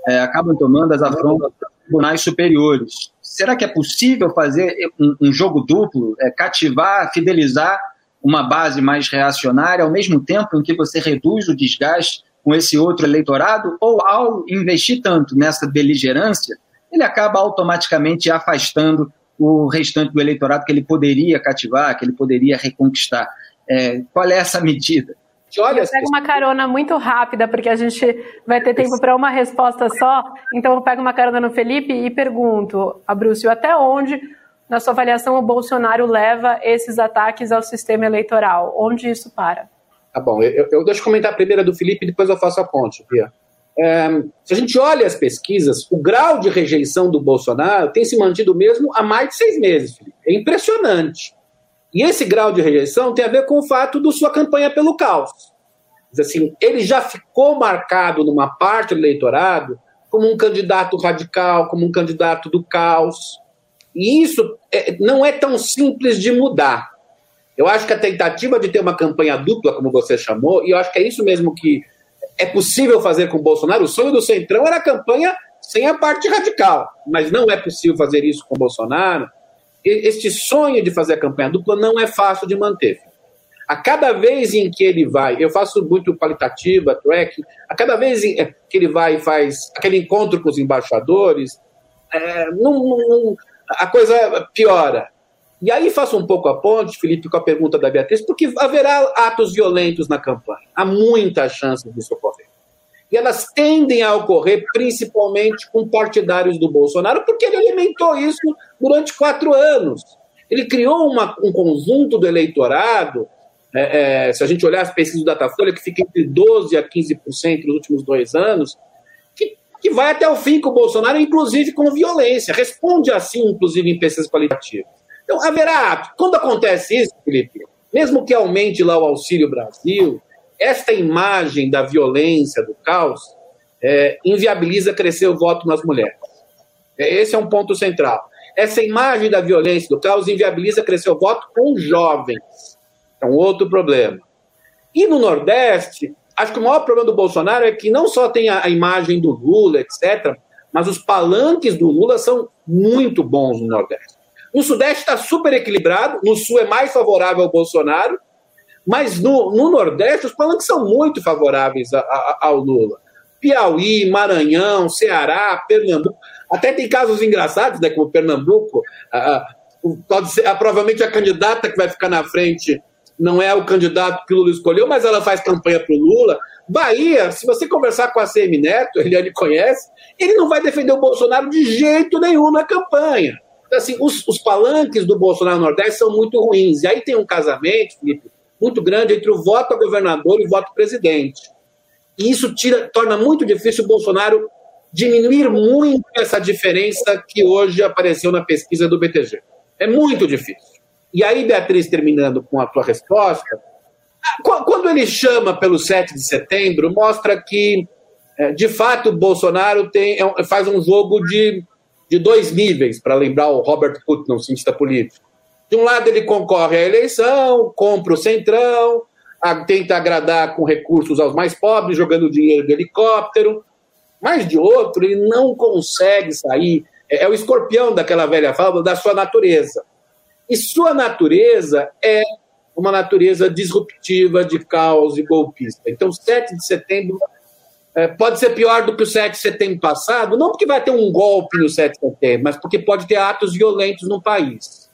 é, acabam tomando as afrontas dos tribunais superiores. Será que é possível fazer um, um jogo duplo, é, cativar, fidelizar uma base mais reacionária, ao mesmo tempo em que você reduz o desgaste com esse outro eleitorado? Ou ao investir tanto nessa beligerância, ele acaba automaticamente afastando o restante do eleitorado que ele poderia cativar, que ele poderia reconquistar? É, qual é essa medida? Olha, eu pego uma carona muito rápida, porque a gente vai ter tempo para uma resposta só. Então, eu pego uma carona no Felipe e pergunto a Brúcio, até onde, na sua avaliação, o Bolsonaro leva esses ataques ao sistema eleitoral? Onde isso para? Tá bom, eu, eu deixo comentar a primeira do Felipe e depois eu faço a ponte, Pia. Se a gente olha as pesquisas, o grau de rejeição do Bolsonaro tem se mantido mesmo há mais de seis meses, Felipe. É impressionante. E esse grau de rejeição tem a ver com o fato da sua campanha pelo caos. Assim, ele já ficou marcado numa parte do eleitorado como um candidato radical, como um candidato do caos. E isso é, não é tão simples de mudar. Eu acho que a tentativa de ter uma campanha dupla, como você chamou, e eu acho que é isso mesmo que é possível fazer com o Bolsonaro. O sonho do Centrão era a campanha sem a parte radical, mas não é possível fazer isso com o Bolsonaro este sonho de fazer a campanha dupla não é fácil de manter. A cada vez em que ele vai, eu faço muito qualitativa, track, a cada vez que ele vai e faz aquele encontro com os embaixadores, é, não, não, a coisa piora. E aí faço um pouco a ponte, Felipe, com a pergunta da Beatriz, porque haverá atos violentos na campanha. Há muita chance disso ocorrer. E elas tendem a ocorrer principalmente com partidários do Bolsonaro, porque ele alimentou isso durante quatro anos. Ele criou uma, um conjunto do eleitorado, é, é, se a gente olhar as pesquisas do Datafolha, que fica entre 12% a 15% nos últimos dois anos, que, que vai até o fim com o Bolsonaro, inclusive com violência. Responde assim, inclusive, em pesquisas qualitativas. Então, haverá. Quando acontece isso, Felipe, mesmo que aumente lá o Auxílio Brasil, esta imagem da violência, do caos, é, inviabiliza crescer o voto nas mulheres. É, esse é um ponto central. Essa imagem da violência, do caos, inviabiliza crescer o voto com jovens. É um outro problema. E no Nordeste, acho que o maior problema do Bolsonaro é que não só tem a, a imagem do Lula, etc., mas os palanques do Lula são muito bons no Nordeste. No Sudeste está super equilibrado, no Sul é mais favorável ao Bolsonaro, mas no, no Nordeste, os palanques são muito favoráveis a, a, ao Lula. Piauí, Maranhão, Ceará, Pernambuco. Até tem casos engraçados, né, como Pernambuco. pode ser, provavelmente a candidata que vai ficar na frente não é o candidato que o Lula escolheu, mas ela faz campanha para o Lula. Bahia, se você conversar com a CM Neto, ele, ele conhece, ele não vai defender o Bolsonaro de jeito nenhum na campanha. Então, assim, os, os palanques do Bolsonaro no Nordeste são muito ruins. E aí tem um casamento, Felipe, muito grande entre o voto a governador e o voto presidente. E isso tira, torna muito difícil o Bolsonaro diminuir muito essa diferença que hoje apareceu na pesquisa do BTG. É muito difícil. E aí, Beatriz, terminando com a tua resposta, quando ele chama pelo 7 de setembro, mostra que, é, de fato, Bolsonaro tem, é faz um jogo de, de dois níveis, para lembrar o Robert Putnam, cientista político. De um lado, ele concorre à eleição, compra o centrão, tenta agradar com recursos aos mais pobres, jogando dinheiro do helicóptero. Mas, de outro, ele não consegue sair. É, é o escorpião daquela velha fábula da sua natureza. E sua natureza é uma natureza disruptiva de caos e golpista. Então, 7 de setembro é, pode ser pior do que o 7 de setembro passado, não porque vai ter um golpe no 7 de setembro, mas porque pode ter atos violentos no país.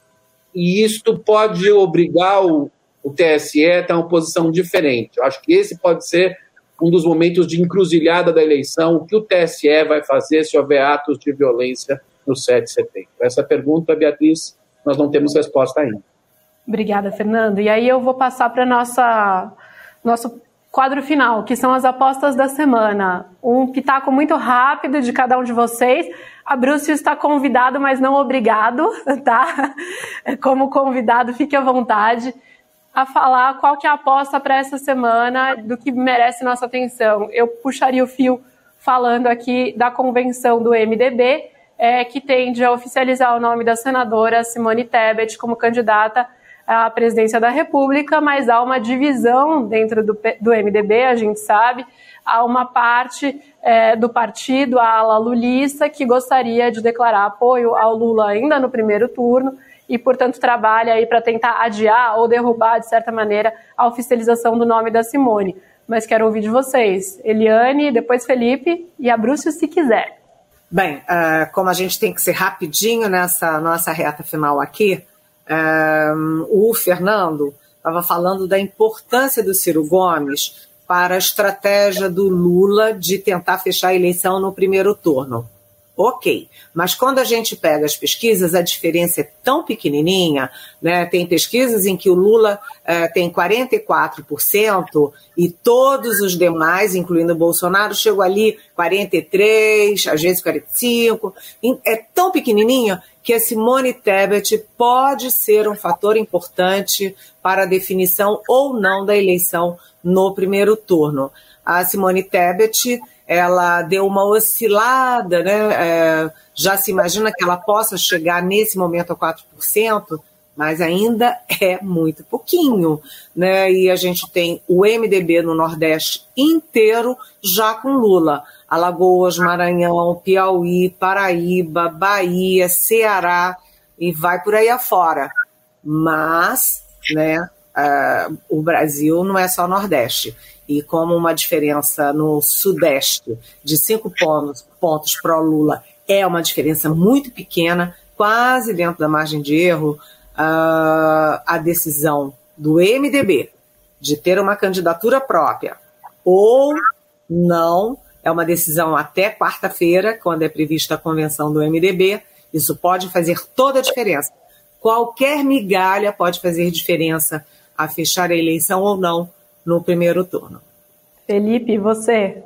E isto pode obrigar o, o TSE a ter uma posição diferente. Eu acho que esse pode ser um dos momentos de encruzilhada da eleição, o que o TSE vai fazer se houver atos de violência no 7 de setembro. Essa pergunta, Beatriz, nós não temos resposta ainda. Obrigada, Fernando. E aí eu vou passar para nossa nosso quadro final, que são as apostas da semana. Um pitaco muito rápido de cada um de vocês. A Bruce está convidado, mas não obrigado, tá? Como convidado, fique à vontade a falar qual que é a aposta para essa semana do que merece nossa atenção. Eu puxaria o fio falando aqui da convenção do MDB, é, que tende a oficializar o nome da senadora Simone Tebet como candidata à presidência da República, mas há uma divisão dentro do, do MDB, a gente sabe, há uma parte é, do partido, a ala lulista, que gostaria de declarar apoio ao Lula ainda no primeiro turno e, portanto, trabalha aí para tentar adiar ou derrubar, de certa maneira, a oficialização do nome da Simone. Mas quero ouvir de vocês. Eliane, depois Felipe e a Brúcio, se quiser. Bem, uh, como a gente tem que ser rapidinho nessa nossa reta final aqui, o Fernando estava falando da importância do Ciro Gomes para a estratégia do Lula de tentar fechar a eleição no primeiro turno. Ok, mas quando a gente pega as pesquisas, a diferença é tão pequenininha, né? Tem pesquisas em que o Lula eh, tem 44% e todos os demais, incluindo o Bolsonaro, chegam ali 43, às vezes 45. É tão pequenininha que a Simone Tebet pode ser um fator importante para a definição ou não da eleição no primeiro turno. A Simone Tebet ela deu uma oscilada, né? É, já se imagina que ela possa chegar nesse momento a 4%, mas ainda é muito pouquinho, né? E a gente tem o MDB no Nordeste inteiro já com Lula. Alagoas, Maranhão, Piauí, Paraíba, Bahia, Ceará e vai por aí afora. Mas, né, uh, o Brasil não é só Nordeste. E como uma diferença no Sudeste de cinco pontos, pontos pró-Lula é uma diferença muito pequena, quase dentro da margem de erro, uh, a decisão do MDB de ter uma candidatura própria ou não é uma decisão até quarta-feira, quando é prevista a convenção do MDB. Isso pode fazer toda a diferença. Qualquer migalha pode fazer diferença a fechar a eleição ou não no primeiro turno. Felipe, você?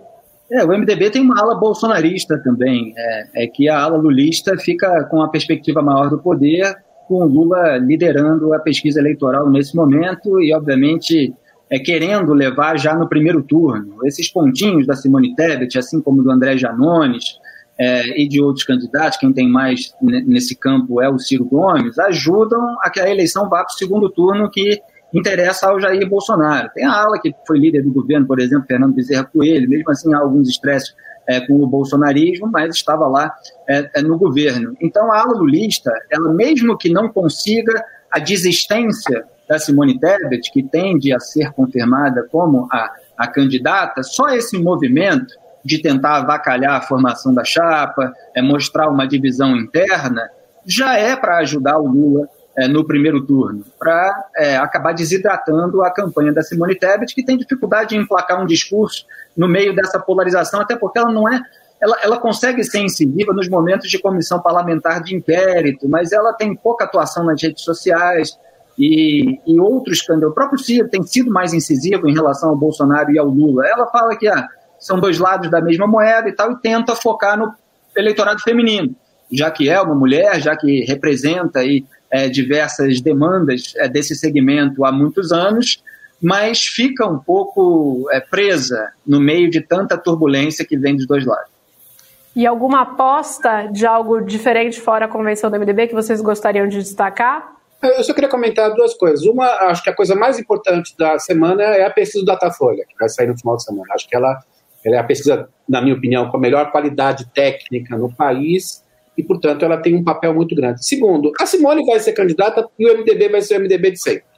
É, o MDB tem uma ala bolsonarista também, é, é, que a ala lulista fica com a perspectiva maior do poder, com o Lula liderando a pesquisa eleitoral nesse momento e, obviamente, é, querendo levar já no primeiro turno. Esses pontinhos da Simone Tebet, assim como do André Janones é, e de outros candidatos, quem tem mais nesse campo é o Ciro Gomes, ajudam a que a eleição vá para o segundo turno que interessa ao Jair Bolsonaro. Tem a ala que foi líder do governo, por exemplo, Fernando Bezerra Coelho, mesmo assim há alguns estresses é, com o bolsonarismo, mas estava lá é, no governo. Então a ala lulista, ela mesmo que não consiga a desistência da Simone Tebet, que tende a ser confirmada como a, a candidata, só esse movimento de tentar avacalhar a formação da chapa, é, mostrar uma divisão interna, já é para ajudar o Lula é, no primeiro turno, para é, acabar desidratando a campanha da Simone Tebet, que tem dificuldade de emplacar um discurso no meio dessa polarização, até porque ela não é. Ela, ela consegue ser incisiva nos momentos de comissão parlamentar de inquérito, mas ela tem pouca atuação nas redes sociais e, e outros candidatos. O próprio Ciro tem sido mais incisivo em relação ao Bolsonaro e ao Lula. Ela fala que ah, são dois lados da mesma moeda e tal, e tenta focar no eleitorado feminino, já que é uma mulher, já que representa aí, é, diversas demandas é, desse segmento há muitos anos, mas fica um pouco é, presa no meio de tanta turbulência que vem dos dois lados. E alguma aposta de algo diferente fora a convenção do MDB que vocês gostariam de destacar? Eu só queria comentar duas coisas. Uma, acho que a coisa mais importante da semana é a pesquisa do Datafolha, que vai sair no final de semana. Acho que ela, ela é a pesquisa, na minha opinião, com a melhor qualidade técnica no país e, portanto, ela tem um papel muito grande. Segundo, a Simone vai ser candidata e o MDB vai ser o MDB de sempre.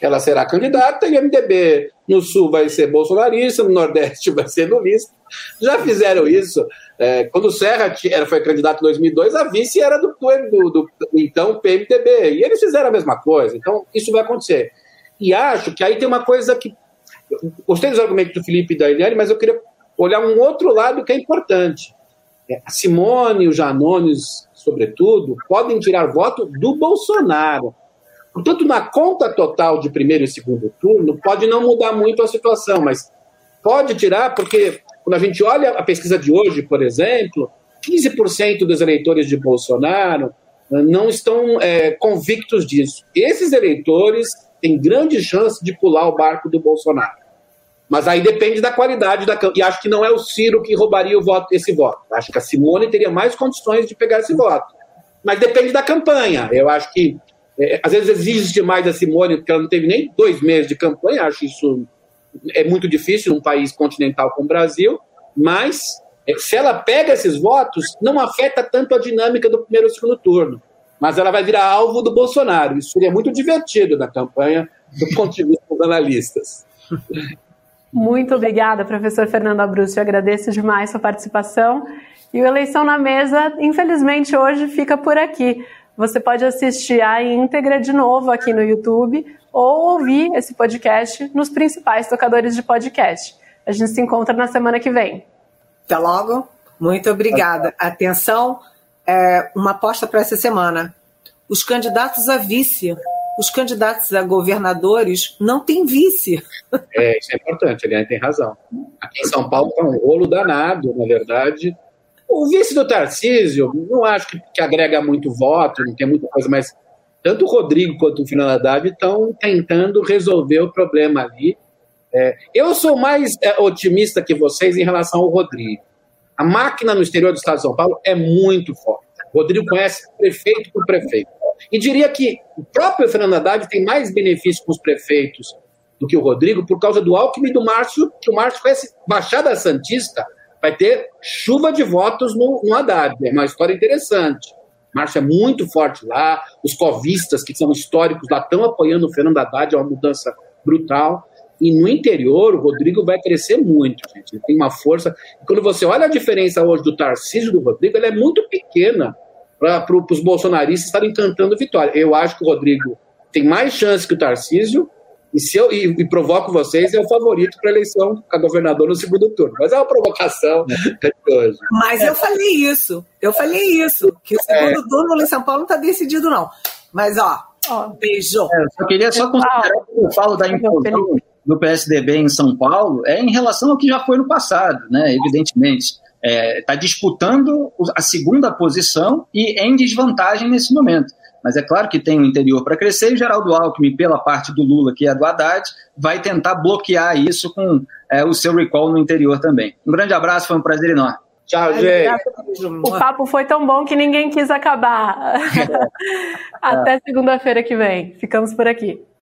Ela será candidata e o MDB no Sul vai ser bolsonarista, no Nordeste vai ser lulista. Já fizeram isso. É, quando o Serra era, foi candidato em 2002, a vice era do, do, do, então PMDB. E eles fizeram a mesma coisa. Então, isso vai acontecer. E acho que aí tem uma coisa que. Gostei dos argumentos do Felipe e da Eliane, mas eu queria olhar um outro lado que é importante. É, a Simone e o Janones, sobretudo, podem tirar voto do Bolsonaro. Portanto, na conta total de primeiro e segundo turno, pode não mudar muito a situação, mas pode tirar, porque quando a gente olha a pesquisa de hoje, por exemplo, 15% dos eleitores de Bolsonaro eh, não estão é, convictos disso. Esses eleitores têm grande chance de pular o barco do Bolsonaro. Mas aí depende da qualidade da E acho que não é o Ciro que roubaria voto, esse voto. Acho que a Simone teria mais condições de pegar esse voto. Mas depende da campanha. Eu acho que é, às vezes exige demais da Simone, porque ela não teve nem dois meses de campanha, acho isso é muito difícil num país continental como o Brasil, mas é, se ela pega esses votos, não afeta tanto a dinâmica do primeiro e segundo turno. Mas ela vai virar alvo do Bolsonaro. Isso seria muito divertido na campanha do ponto de vista dos analistas. Muito obrigada, professor Fernando Abruzzo. Eu agradeço demais sua participação. E o Eleição na Mesa, infelizmente, hoje fica por aqui. Você pode assistir a íntegra de novo aqui no YouTube ou ouvir esse podcast nos principais tocadores de podcast. A gente se encontra na semana que vem. Até logo. Muito obrigada. Atenção, é, uma aposta para essa semana. Os candidatos a vice, os candidatos a governadores não têm vice. É, isso é importante, Eliane tem razão. Aqui em São Paulo está um rolo danado, na verdade. O vice do Tarcísio, não acho que, que agrega muito voto, não tem muita coisa, mas tanto o Rodrigo quanto o Fernando Haddad estão tentando resolver o problema ali. É, eu sou mais é, otimista que vocês em relação ao Rodrigo. A máquina no exterior do Estado de São Paulo é muito forte. O Rodrigo conhece prefeito por prefeito. E diria que o próprio Fernando Haddad tem mais benefícios com os prefeitos do que o Rodrigo por causa do Alckmin e do Márcio, que o Márcio conhece Baixada Santista, vai ter chuva de votos no, no Haddad. É uma história interessante. Márcio é muito forte lá, os covistas, que são históricos lá, estão apoiando o Fernando Haddad, é uma mudança brutal. E no interior, o Rodrigo vai crescer muito, gente. Ele tem uma força. E quando você olha a diferença hoje do Tarcísio do Rodrigo, ela é muito pequena para os bolsonaristas estarem cantando vitória. Eu acho que o Rodrigo tem mais chance que o Tarcísio, e, se eu, e, e provoco vocês, é o favorito para a eleição a governador no segundo turno. Mas é uma provocação é. de hoje. Mas eu falei isso. Eu falei isso. Que o segundo é. turno em São Paulo não está decidido, não. Mas, ó, ó beijo. É, eu só queria só considerar que eu falo da implosão do PSDB em São Paulo é em relação ao que já foi no passado, né? Evidentemente. Está é, disputando a segunda posição e em desvantagem nesse momento. Mas é claro que tem o interior para crescer e Geraldo Alckmin, pela parte do Lula, que é do Haddad, vai tentar bloquear isso com é, o seu recall no interior também. Um grande abraço, foi um prazer enorme. Tchau, gente. O papo foi tão bom que ninguém quis acabar. Até segunda-feira que vem. Ficamos por aqui.